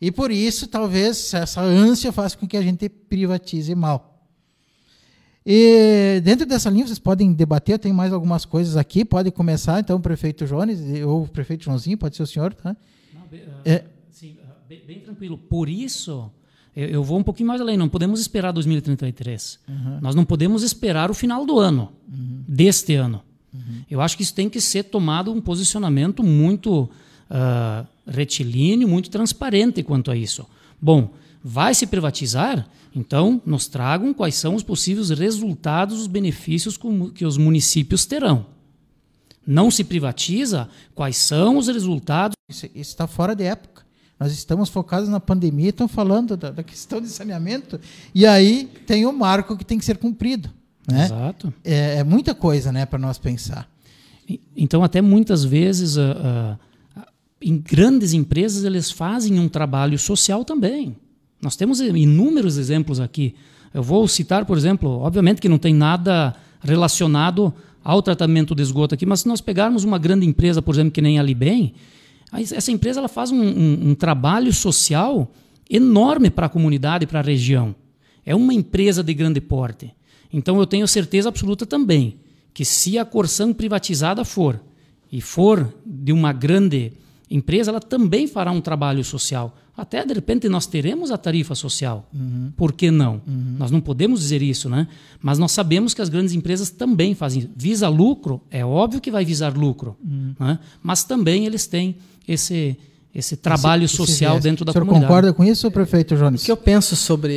E por isso, talvez, essa ânsia faça com que a gente privatize mal. E dentro dessa linha, vocês podem debater, tem mais algumas coisas aqui, pode começar, então, o prefeito Jones, ou o prefeito Joãozinho, pode ser o senhor. Tá? Não, bem, uh, é. sim, uh, bem, bem tranquilo. Por isso, eu, vou um pouquinho mais além. Não podemos esperar 2033. Uhum. Nós não podemos esperar o final do ano, uhum. deste ano. Uhum. Eu acho que isso tem que ser tomado um posicionamento muito uh, retilíneo, muito transparente quanto a isso. Bom, vai se privatizar? Então, nos tragam quais são os possíveis resultados, os benefícios que os municípios terão. Não se privatiza? Quais são os resultados? Isso está fora de época. Nós estamos focados na pandemia, estão falando da, da, questão de saneamento, e aí tem o marco que tem que ser cumprido. Né? Exato. É, é muita coisa né, para nós pensar. Então, até muitas vezes, uh, uh, em grandes empresas, eles fazem um trabalho social também. Nós temos inúmeros exemplos aqui. Eu vou citar, por exemplo, obviamente que não tem nada relacionado ao tratamento de esgoto aqui, mas se nós pegarmos uma grande empresa, por exemplo, que nem a Libem, essa empresa ela faz um, um, um trabalho social enorme para a comunidade, para a região. É uma empresa de grande porte. Então eu tenho certeza absoluta também que se a Corsan privatizada for e for de uma grande empresa, ela também fará um trabalho social. Até de repente nós teremos a tarifa social. Uhum. Por que não? Uhum. Nós não podemos dizer isso, né? Mas nós sabemos que as grandes empresas também fazem. Visa lucro, é óbvio que vai visar lucro. Uhum. Né? Mas também eles têm esse, esse trabalho esse, social esse dentro da comunidade. O senhor concorda com isso, prefeito Jones? O que eu penso sobre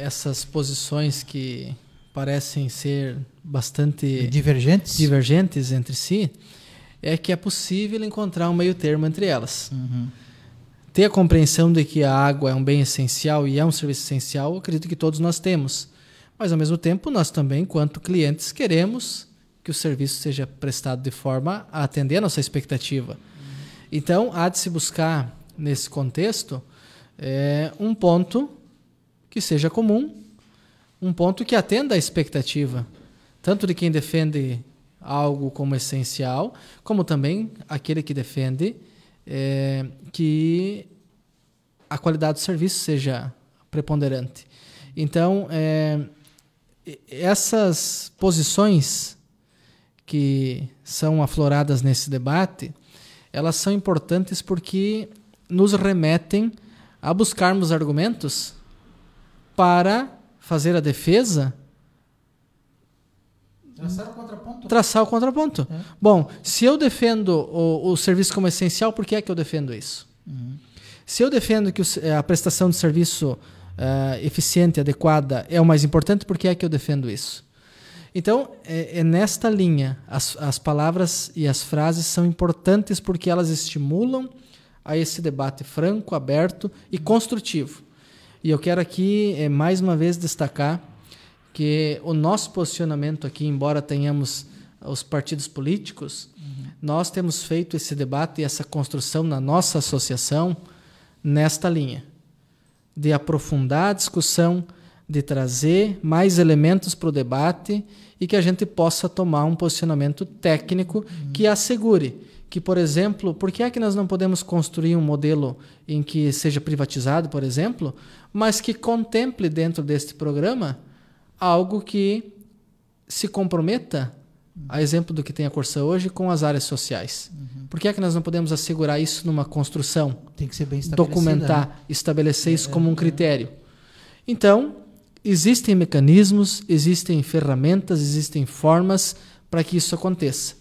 essas posições que parecem ser bastante divergentes, divergentes entre si, é que é possível encontrar um meio termo entre elas. Uhum. Ter a compreensão de que a água é um bem essencial e é um serviço essencial, acredito que todos nós temos. Mas, ao mesmo tempo, nós também, enquanto clientes, queremos que o serviço seja prestado de forma a atender a nossa expectativa. Então, há de se buscar, nesse contexto, é, um ponto que seja comum, um ponto que atenda à expectativa, tanto de quem defende algo como essencial, como também aquele que defende é, que a qualidade do serviço seja preponderante. Então, é, essas posições que são afloradas nesse debate, elas são importantes porque nos remetem a buscarmos argumentos para fazer a defesa. Traçar o contraponto. Traçar o contraponto. É. Bom, se eu defendo o, o, serviço como essencial, por que é que eu defendo isso? Uhum. Se eu defendo que o, a prestação de serviço uh, eficiente, adequada, é o mais importante, por que é que eu defendo isso? Então, é, é nesta linha. As, as palavras e as frases são importantes porque elas estimulam a esse debate franco, aberto e construtivo. E eu quero aqui, é, mais uma vez, destacar que o nosso posicionamento aqui, embora tenhamos os partidos políticos, uhum. nós temos feito esse debate e essa construção na nossa associação nesta linha de aprofundar a discussão, de trazer mais elementos para o debate e que a gente possa tomar um posicionamento técnico uhum. que assegure que, por exemplo, por que é que nós não podemos construir um modelo em que seja privatizado, por exemplo, mas que contemple dentro deste programa algo que se comprometa, a exemplo do que tem a Corsa hoje, com as áreas sociais. Uhum. Por que é que nós não podemos assegurar isso numa construção? Tem que ser bem Documentar, né? estabelecer isso é, como um é. critério. Então, existem mecanismos, existem ferramentas, existem formas para que isso aconteça.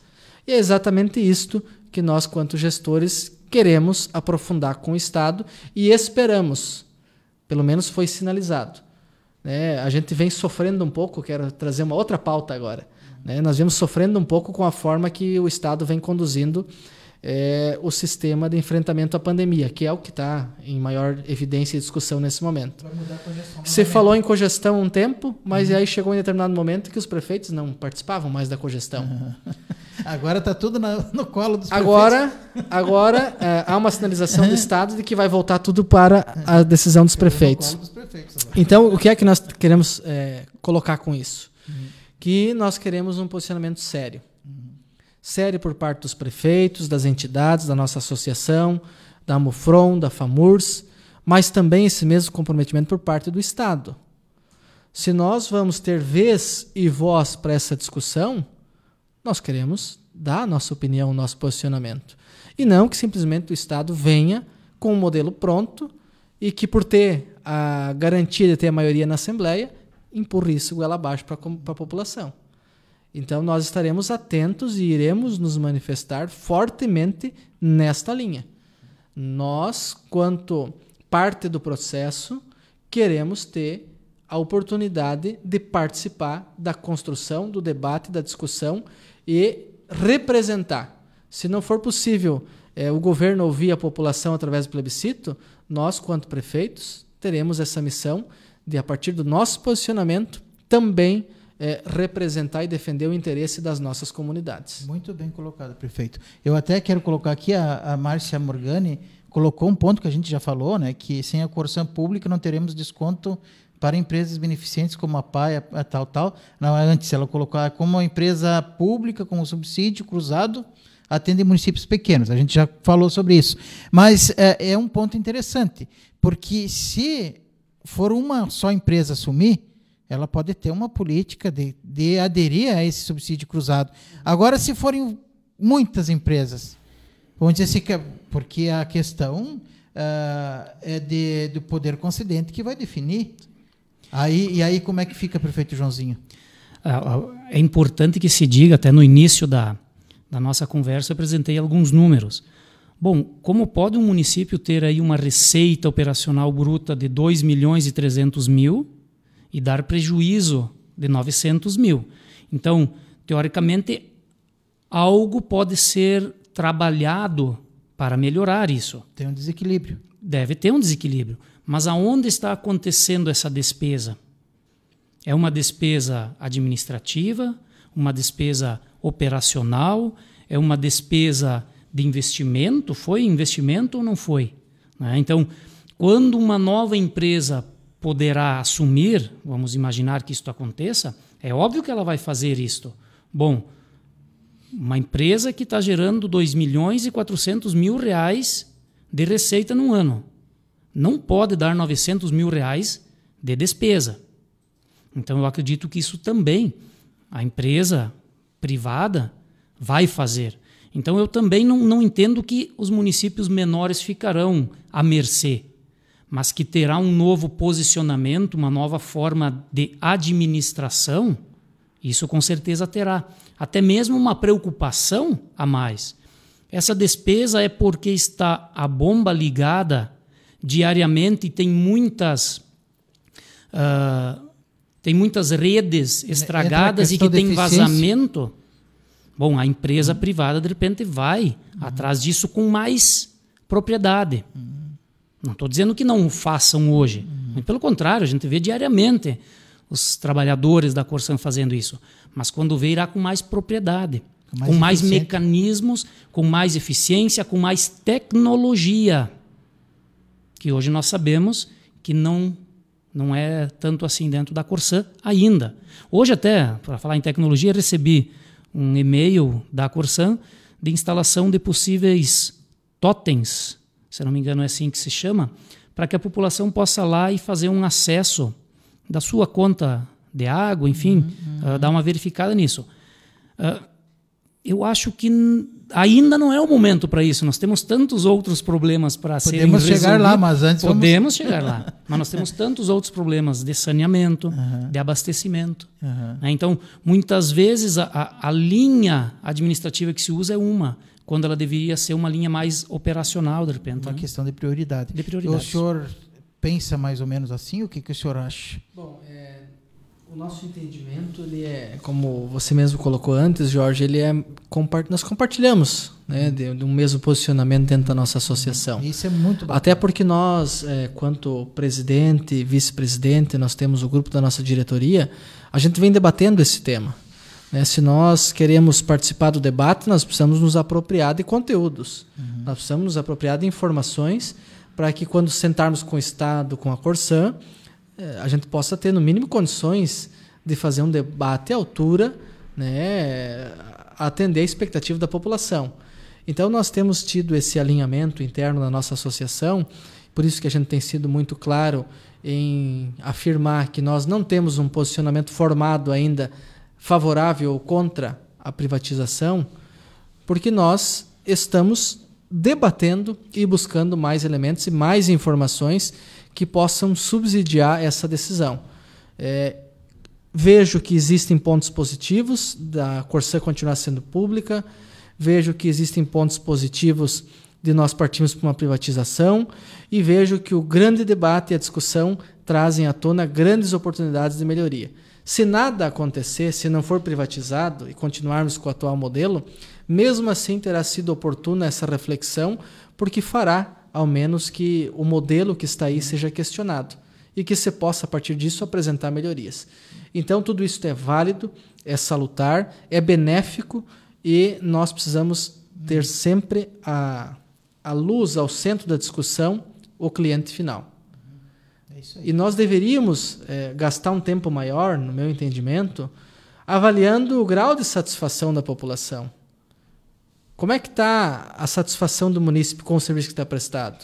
E é exatamente isto que nós, quanto gestores, queremos aprofundar com o Estado e esperamos, pelo menos foi sinalizado. Né? A gente vem sofrendo um pouco, quero trazer uma outra pauta agora. Né? Nós vemos sofrendo um pouco com a forma que o Estado vem conduzindo é, o sistema de enfrentamento à pandemia, que é o que está em maior evidência e discussão nesse momento. Você falou em cogestão um tempo, mas uhum. aí chegou em determinado momento que os prefeitos não participavam mais da cogestão. Uhum. Agora está tudo na, no colo dos agora, prefeitos. Agora é, há uma sinalização do Estado de que vai voltar tudo para a decisão dos prefeitos. Dos prefeitos então, o que é que nós queremos é, colocar com isso? Uhum. Que nós queremos um posicionamento sério sério por parte dos prefeitos, das entidades, da nossa associação, da Mufron, da FAMURS, mas também esse mesmo comprometimento por parte do Estado. Se nós vamos ter vez e voz para essa discussão, nós queremos dar a nossa opinião, o nosso posicionamento. E não que simplesmente o Estado venha com um modelo pronto e que, por ter a garantia de ter a maioria na Assembleia, empurre isso goela abaixo para a população. Então nós estaremos atentos e iremos nos manifestar fortemente nesta linha. Nós, quanto parte do processo, queremos ter a oportunidade de participar da construção, do debate, da discussão e representar. Se não for possível é, o governo ouvir a população através do plebiscito, nós, quanto prefeitos, teremos essa missão de, a partir do nosso posicionamento, também é, representar e defender o interesse das nossas comunidades. Muito bem colocado, prefeito. Eu até quero colocar aqui a, a Márcia Morgani colocou um ponto que a gente já falou, né, que sem a corção pública não teremos desconto para empresas beneficentes como a PAI, a, tal, tal. Não, antes ela colocou ah, como uma empresa pública com subsídio cruzado atende municípios pequenos. A gente já falou sobre isso. Mas é, é um ponto interessante, porque se for uma só empresa assumir, ela pode ter uma política de, de aderir a esse subsídio cruzado. Agora, se forem muitas empresas, vamos dizer assim, porque a questão uh, é de, do poder concedente que vai definir. Aí, e aí, como é que fica, prefeito Joãozinho? É importante que se diga, até no início da, da nossa conversa, eu apresentei alguns números. Bom, como pode um município ter aí uma receita operacional bruta de 2 milhões e 300 mil e dar prejuízo de 900 mil. Então, teoricamente, algo pode ser trabalhado para melhorar isso. Tem um desequilíbrio. Deve ter um desequilíbrio. Mas aonde está acontecendo essa despesa? É uma despesa administrativa, uma despesa operacional, é uma despesa de investimento? Foi investimento ou não foi? Né? Então, quando uma nova empresa poderá assumir, vamos imaginar que isto aconteça, é óbvio que ela vai fazer isto. Bom, uma empresa que está gerando 2 milhões e 400 mil reais de receita no ano, não pode dar 900 mil reais de despesa. Então eu acredito que isso também a empresa privada vai fazer. Então eu também não, não entendo que os municípios menores ficarão à mercê mas que terá um novo posicionamento, uma nova forma de administração, isso com certeza terá. Até mesmo uma preocupação a mais. Essa despesa é porque está a bomba ligada diariamente e tem muitas. Uh, tem muitas redes estragadas e que tem vazamento. Bom, a empresa uhum. privada de repente vai uhum. atrás disso com mais propriedade. Não estou dizendo que não façam hoje. Pelo contrário, a gente vê diariamente os trabalhadores da Corsan fazendo isso. Mas quando vê, irá com mais propriedade, com mais, com mais mecanismos, com mais eficiência, com mais tecnologia. Que hoje nós sabemos que não, não é tanto assim dentro da Corsan ainda. Hoje, até, para falar em tecnologia, recebi um e-mail da Corsan de instalação de possíveis totens, se não me engano é assim que se chama, para que a população possa lá e fazer um acesso da sua conta de água, enfim, uhum, uhum. Uh, dar uma verificada nisso. Uh, eu acho que ainda não é o momento para isso. Nós temos tantos outros problemas para serem Podemos chegar lá, mas antes Podemos vamos... chegar lá. Mas nós temos tantos outros problemas de saneamento, uhum. de abastecimento. Uhum. Né? Então, muitas vezes, a, a, a, linha administrativa que se usa é uma, quando ela deveria ser uma linha mais operacional, de repente. Uma né? questão de prioridade. De prioridade. O senhor pensa mais ou menos assim? O que, que o senhor acha? Bom, é o nosso entendimento, ele é, como você mesmo colocou antes, Jorge, ele é nós compartilhamos, né, de, de, um mesmo posicionamento dentro da nossa associação. Isso é muito bacana. Até porque nós, é, quanto presidente, vice-presidente, nós temos o grupo da nossa diretoria, a gente vem debatendo esse tema. Né? Se nós queremos participar do debate, nós precisamos nos apropriar de conteúdos. Uhum. Nós precisamos nos apropriar de informações para que quando sentarmos com o Estado, com a Corsã, é, a gente possa ter, no mínimo, condições de fazer um debate à altura, né, atender a expectativa da população. Então, nós temos tido esse alinhamento interno na nossa associação, por isso que a gente tem sido muito claro em afirmar que nós não temos um posicionamento formado ainda favorável ou contra a privatização, porque nós estamos debatendo e buscando mais elementos e mais informações que possam subsidiar essa decisão. É, vejo que existem pontos positivos da Corsã continuar sendo pública, vejo que existem pontos positivos de nós partirmos para uma privatização e vejo que o grande debate e a discussão trazem à tona grandes oportunidades de melhoria. Se nada acontecer, se não for privatizado e continuarmos com o atual modelo, mesmo assim terá sido oportuna essa reflexão, porque fará ao menos que o modelo que está aí seja questionado e que se possa, a partir disso, apresentar melhorias. Então, tudo isso é válido, é salutar, é benéfico e nós precisamos ter sempre a, a luz ao centro da discussão, o cliente final. É e nós deveríamos é, gastar um tempo maior, no meu entendimento, avaliando o grau de satisfação da população. Como é que está a satisfação do município com o serviço que está prestado?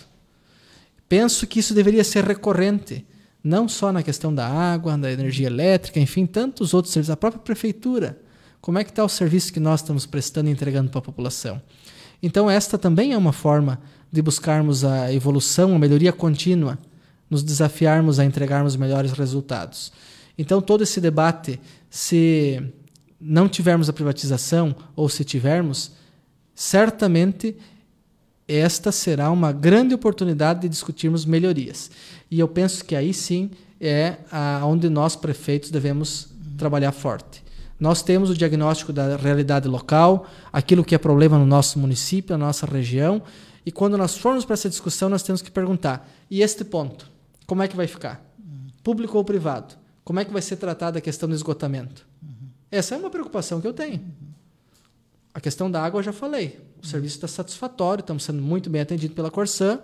Penso que isso deveria ser recorrente, não só na questão da água, da energia elétrica, enfim, tantos outros serviços, a própria prefeitura. Como é que está o serviço que nós estamos prestando e entregando para a população? Então, esta também é uma forma de buscarmos a evolução, a melhoria contínua, nos desafiarmos a entregarmos melhores resultados. Então, todo esse debate, se não tivermos a privatização ou se tivermos, certamente esta será uma grande oportunidade de discutirmos melhorias. E eu penso que aí sim é onde nós, prefeitos, devemos trabalhar forte. Nós temos o diagnóstico da realidade local, aquilo que é problema no nosso município, na nossa região, e quando nós formos para essa discussão, nós temos que perguntar: e este ponto? Como é que vai ficar? Público ou privado? Como é que vai ser tratada a questão do esgotamento? Essa é uma preocupação que eu tenho. A questão da água eu já falei. O serviço está satisfatório, estamos sendo muito bem atendidos pela Corsã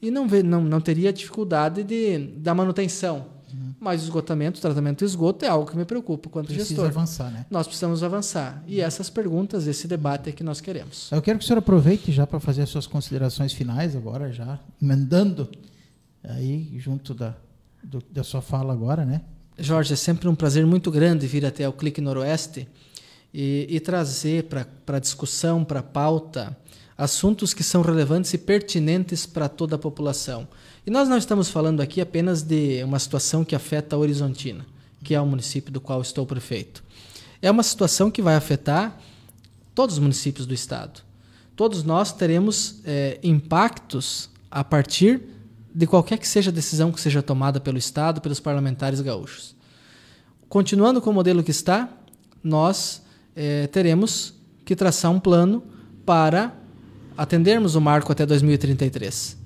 e não, vê, não, não teria dificuldade de, da manutenção. Uhum. Mas o esgotamento, o tratamento do esgoto é algo que me preocupa quanto Precisa gestor. avançar, né? Nós precisamos avançar. E essas perguntas, esse debate é que nós queremos. Eu quero que o senhor aproveite já para fazer as suas considerações finais agora, já emendando aí junto da, do, da sua fala agora, né? Jorge, é sempre um prazer muito grande vir até o Clique Noroeste e, e trazer para a discussão, para a pauta, assuntos que são relevantes e pertinentes para toda a população. E nós não estamos falando aqui apenas de uma situação que afeta a Horizontina, que é o município do qual estou prefeito. É uma situação que vai afetar todos os municípios do estado. Todos nós teremos é, impactos a partir de qualquer que seja a decisão que seja tomada pelo Estado, pelos parlamentares gaúchos. Continuando com o modelo que está, nós é, teremos que traçar um plano para atendermos o marco até 2033.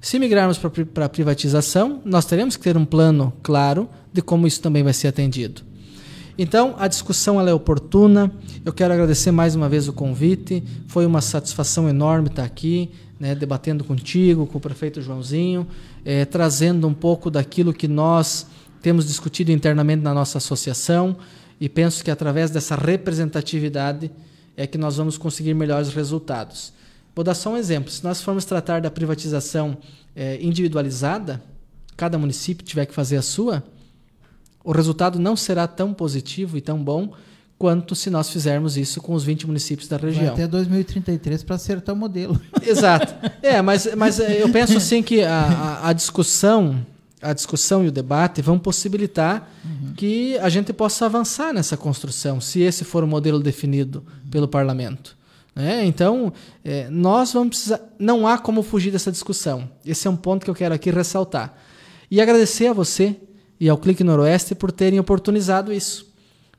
Se migrarmos para a privatização, nós teremos que ter um plano claro de como isso também vai ser atendido. Então, a discussão é oportuna. Eu quero agradecer mais uma vez o convite. Foi uma satisfação enorme estar aqui, né, debatendo contigo, com o prefeito Joãozinho, é, trazendo um pouco daquilo que nós temos discutido internamente na nossa associação. E penso que através dessa representatividade é que nós vamos conseguir melhores resultados. Vou dar só um exemplo. Se nós formos tratar da privatização é, individualizada, cada município tiver que fazer a sua, o resultado não será tão positivo e tão bom quanto se nós fizermos isso com os 20 municípios da região. Vai até 2033 para acertar o modelo. Exato. É, mas, mas é, eu penso assim que a, a, a discussão a discussão e o debate vão possibilitar uhum. que a gente possa avançar nessa construção, se esse for o modelo definido pelo parlamento. É, então, é, nós vamos precisar. Não há como fugir dessa discussão. Esse é um ponto que eu quero aqui ressaltar. E agradecer a você e ao Clique Noroeste por terem oportunizado isso.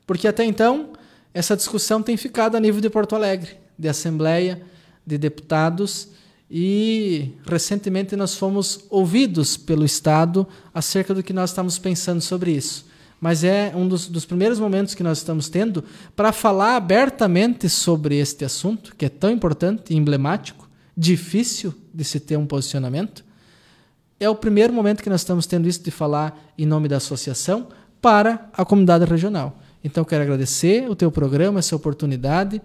Porque até então, essa discussão tem ficado a nível de Porto Alegre, de Assembleia, de deputados, e recentemente nós fomos ouvidos pelo Estado acerca do que nós estamos pensando sobre isso mas é um dos, dos primeiros momentos que nós estamos tendo para falar abertamente sobre este assunto, que é tão importante e emblemático, difícil de se ter um posicionamento. É o primeiro momento que nós estamos tendo isso de falar em nome da associação para a comunidade regional. Então, quero agradecer o teu programa, essa oportunidade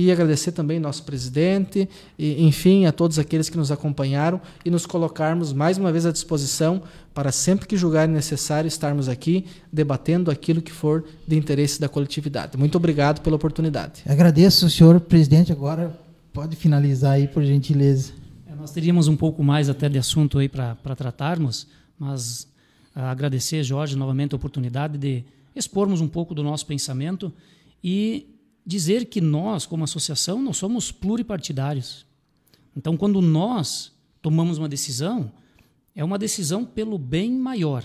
e agradecer também nosso presidente e, enfim, a todos aqueles que nos acompanharam e nos colocarmos mais uma vez à disposição para sempre que julgarem necessário estarmos aqui debatendo aquilo que for de interesse da coletividade. Muito obrigado pela oportunidade. Agradeço, senhor presidente. Agora pode finalizar aí, por gentileza. É, nós teríamos um pouco mais até de assunto aí para tratarmos, mas ah, agradecer, Jorge, novamente a oportunidade de expormos um pouco do nosso pensamento e dizer que nós, como associação, nós somos pluripartidários. Então, quando nós tomamos uma decisão, é uma decisão pelo bem maior,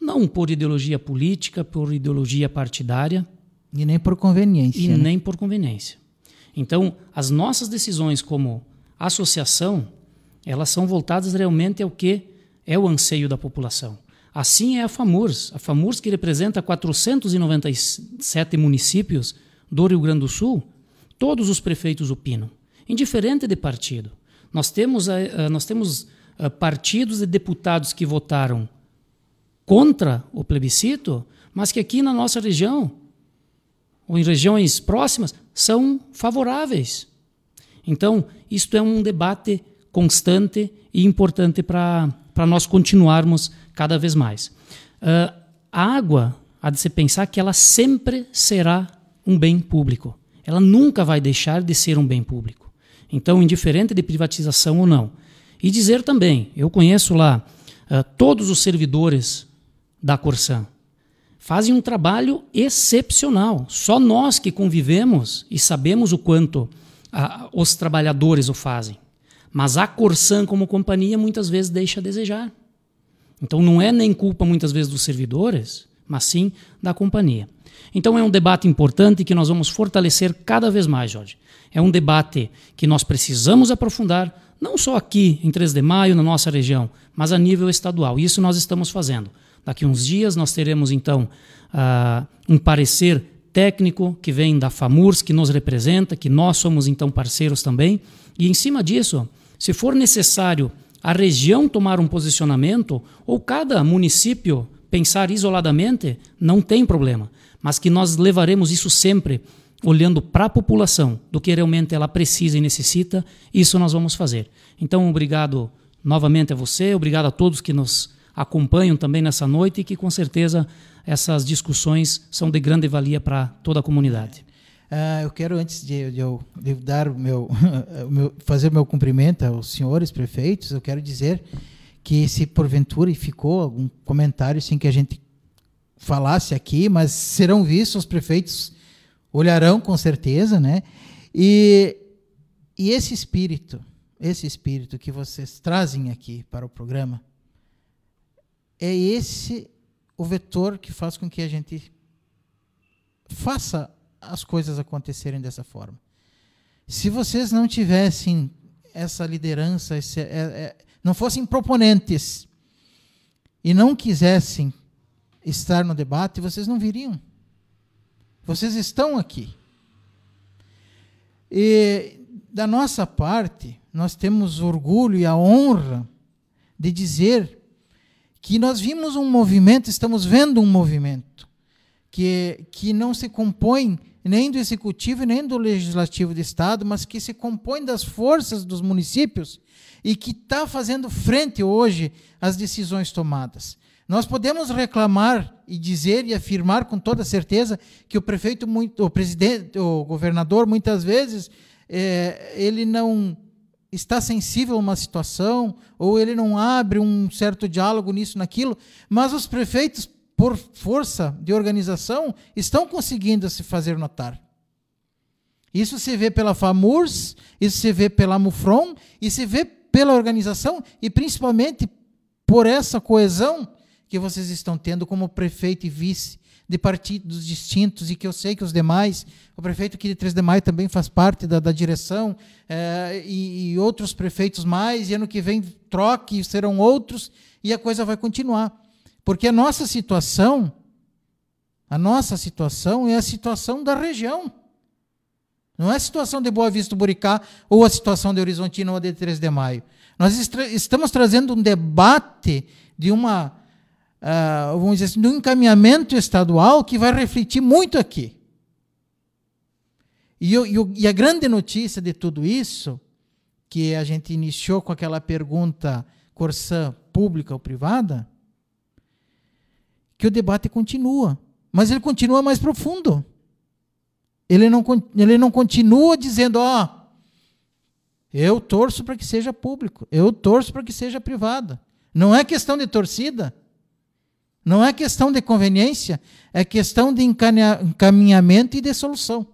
não por ideologia política, por ideologia partidária. E nem por conveniência. E né? nem por conveniência. Então, as nossas decisões como associação, elas são voltadas realmente ao que é o anseio da população. Assim é a FAMURS. A FAMURS, que representa 497 municípios do Rio Grande do Sul, todos os prefeitos opinam, indiferente de partido. Nós temos, uh, nós temos uh, partidos e deputados que votaram contra o plebiscito, mas que aqui na nossa região, ou em regiões próximas, são favoráveis. Então, isto é um debate constante e importante para nós continuarmos cada vez mais. Uh, a água, há de se pensar que ela sempre será um bem público. Ela nunca vai deixar de ser um bem público. Então, indiferente de privatização ou não. E dizer também, eu conheço lá uh, todos os servidores da Corsan. Fazem um trabalho excepcional. Só nós que convivemos e sabemos o quanto uh, os trabalhadores o fazem. Mas a Corsan, como companhia, muitas vezes deixa a desejar. Então não é nem culpa muitas vezes dos servidores, mas sim da companhia. Então é um debate importante que nós vamos fortalecer cada vez mais, Jorge. É um debate que nós precisamos aprofundar, não só aqui em 3 de maio, na nossa região, mas a nível estadual. Isso nós estamos fazendo. Daqui uns dias nós teremos então uh, um parecer técnico que vem da FAMURS, que nos representa, que nós somos então parceiros também. E em cima disso, se for necessário a região tomar um posicionamento ou cada município pensar isoladamente, não tem problema. Mas que nós levaremos isso sempre olhando para a população, do que realmente ela precisa e necessita, isso nós vamos fazer. Então, obrigado novamente a você, obrigado a todos que nos acompanham também nessa noite e que com certeza essas discussões são de grande valia para toda a comunidade. Uh, eu quero, antes de, de eu de dar o meu, meu, fazer meu cumprimento aos senhores prefeitos, eu quero dizer que se porventura ficou algum comentário sem que a gente falasse aqui, mas serão vistos, os prefeitos olharão com certeza, né? E, e esse espírito, esse espírito que vocês trazem aqui para o programa, é esse o vetor que faz com que a gente faça as coisas acontecerem dessa forma. Se vocês não tivessem essa liderança, esse, é, é, não fossem proponentes e não quisessem estar no debate, vocês não viriam. Vocês estão aqui. E da nossa parte, nós temos orgulho e a honra de dizer que nós vimos um movimento, estamos vendo um movimento que, que não se compõe nem do executivo nem do legislativo do estado, mas que se compõe das forças dos municípios e que está fazendo frente hoje às decisões tomadas. Nós podemos reclamar e dizer e afirmar com toda certeza que o prefeito, o presidente, o governador, muitas vezes, é, ele não está sensível a uma situação ou ele não abre um certo diálogo nisso, naquilo, mas os prefeitos por força de organização, estão conseguindo se fazer notar. Isso se vê pela FAMURS, isso se vê pela MUFRON, e se vê pela organização e principalmente por essa coesão que vocês estão tendo como prefeito e vice de partidos distintos e que eu sei que os demais, o prefeito aqui de Três de Maio também faz parte da, da direção, é, e, e outros prefeitos mais, e ano que vem troque, serão outros, e a coisa vai continuar. Porque a nossa situação, a nossa situação é a situação da região. Não é a situação de Boa Vista do Buricá ou a situação de Horizontina ou de 3 de Maio. Nós estamos trazendo um debate de uma, uh, vamos dizer assim, um encaminhamento estadual que vai refletir muito aqui. E, e, e a grande notícia de tudo isso, que a gente iniciou com aquela pergunta Corsã pública ou privada, que o debate continua, mas ele continua mais profundo. Ele não, ele não continua dizendo, ó, oh, eu torço para que seja público, eu torço para que seja privado. Não é questão de torcida, não é questão de conveniência, é questão de encaminhamento e de solução.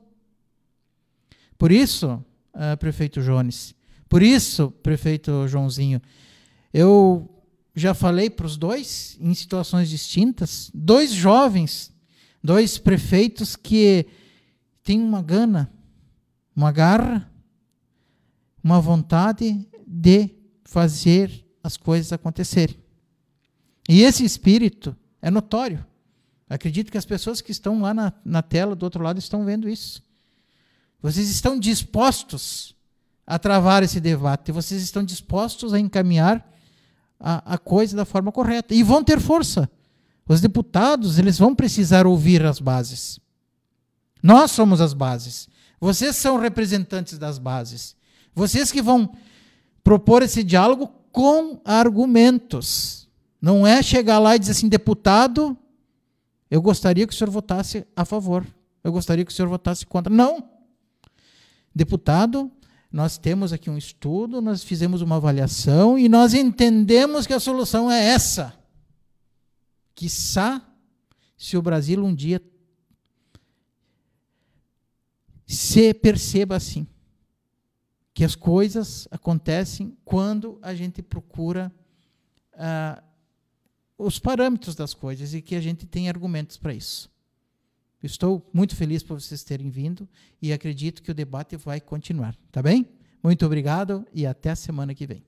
Por isso, uh, prefeito Jones, por isso, prefeito Joãozinho, eu já falei para os dois, em situações distintas, dois jovens, dois prefeitos que têm uma gana, uma garra, uma vontade de fazer as coisas acontecerem. E esse espírito é notório. Acredito que as pessoas que estão lá na, na tela do outro lado estão vendo isso. Vocês estão dispostos a travar esse debate, vocês estão dispostos a encaminhar a, a coisa da forma correta. E vão ter força. Os deputados, eles vão precisar ouvir as bases. Nós somos as bases. Vocês são representantes das bases. Vocês que vão propor esse diálogo com argumentos. Não é chegar lá e dizer assim, deputado, eu gostaria que o senhor votasse a favor. Eu gostaria que o senhor votasse contra. Não. Deputado, nós temos aqui um estudo, nós fizemos uma avaliação e nós entendemos que a solução é essa. Quiçá se o Brasil um dia se perceba assim, que as coisas acontecem quando a gente procura uh, os parâmetros das coisas e que a gente tem argumentos para isso. Estou muito feliz por vocês terem vindo e acredito que o debate vai continuar, tá bem? Muito obrigado e até a semana que vem.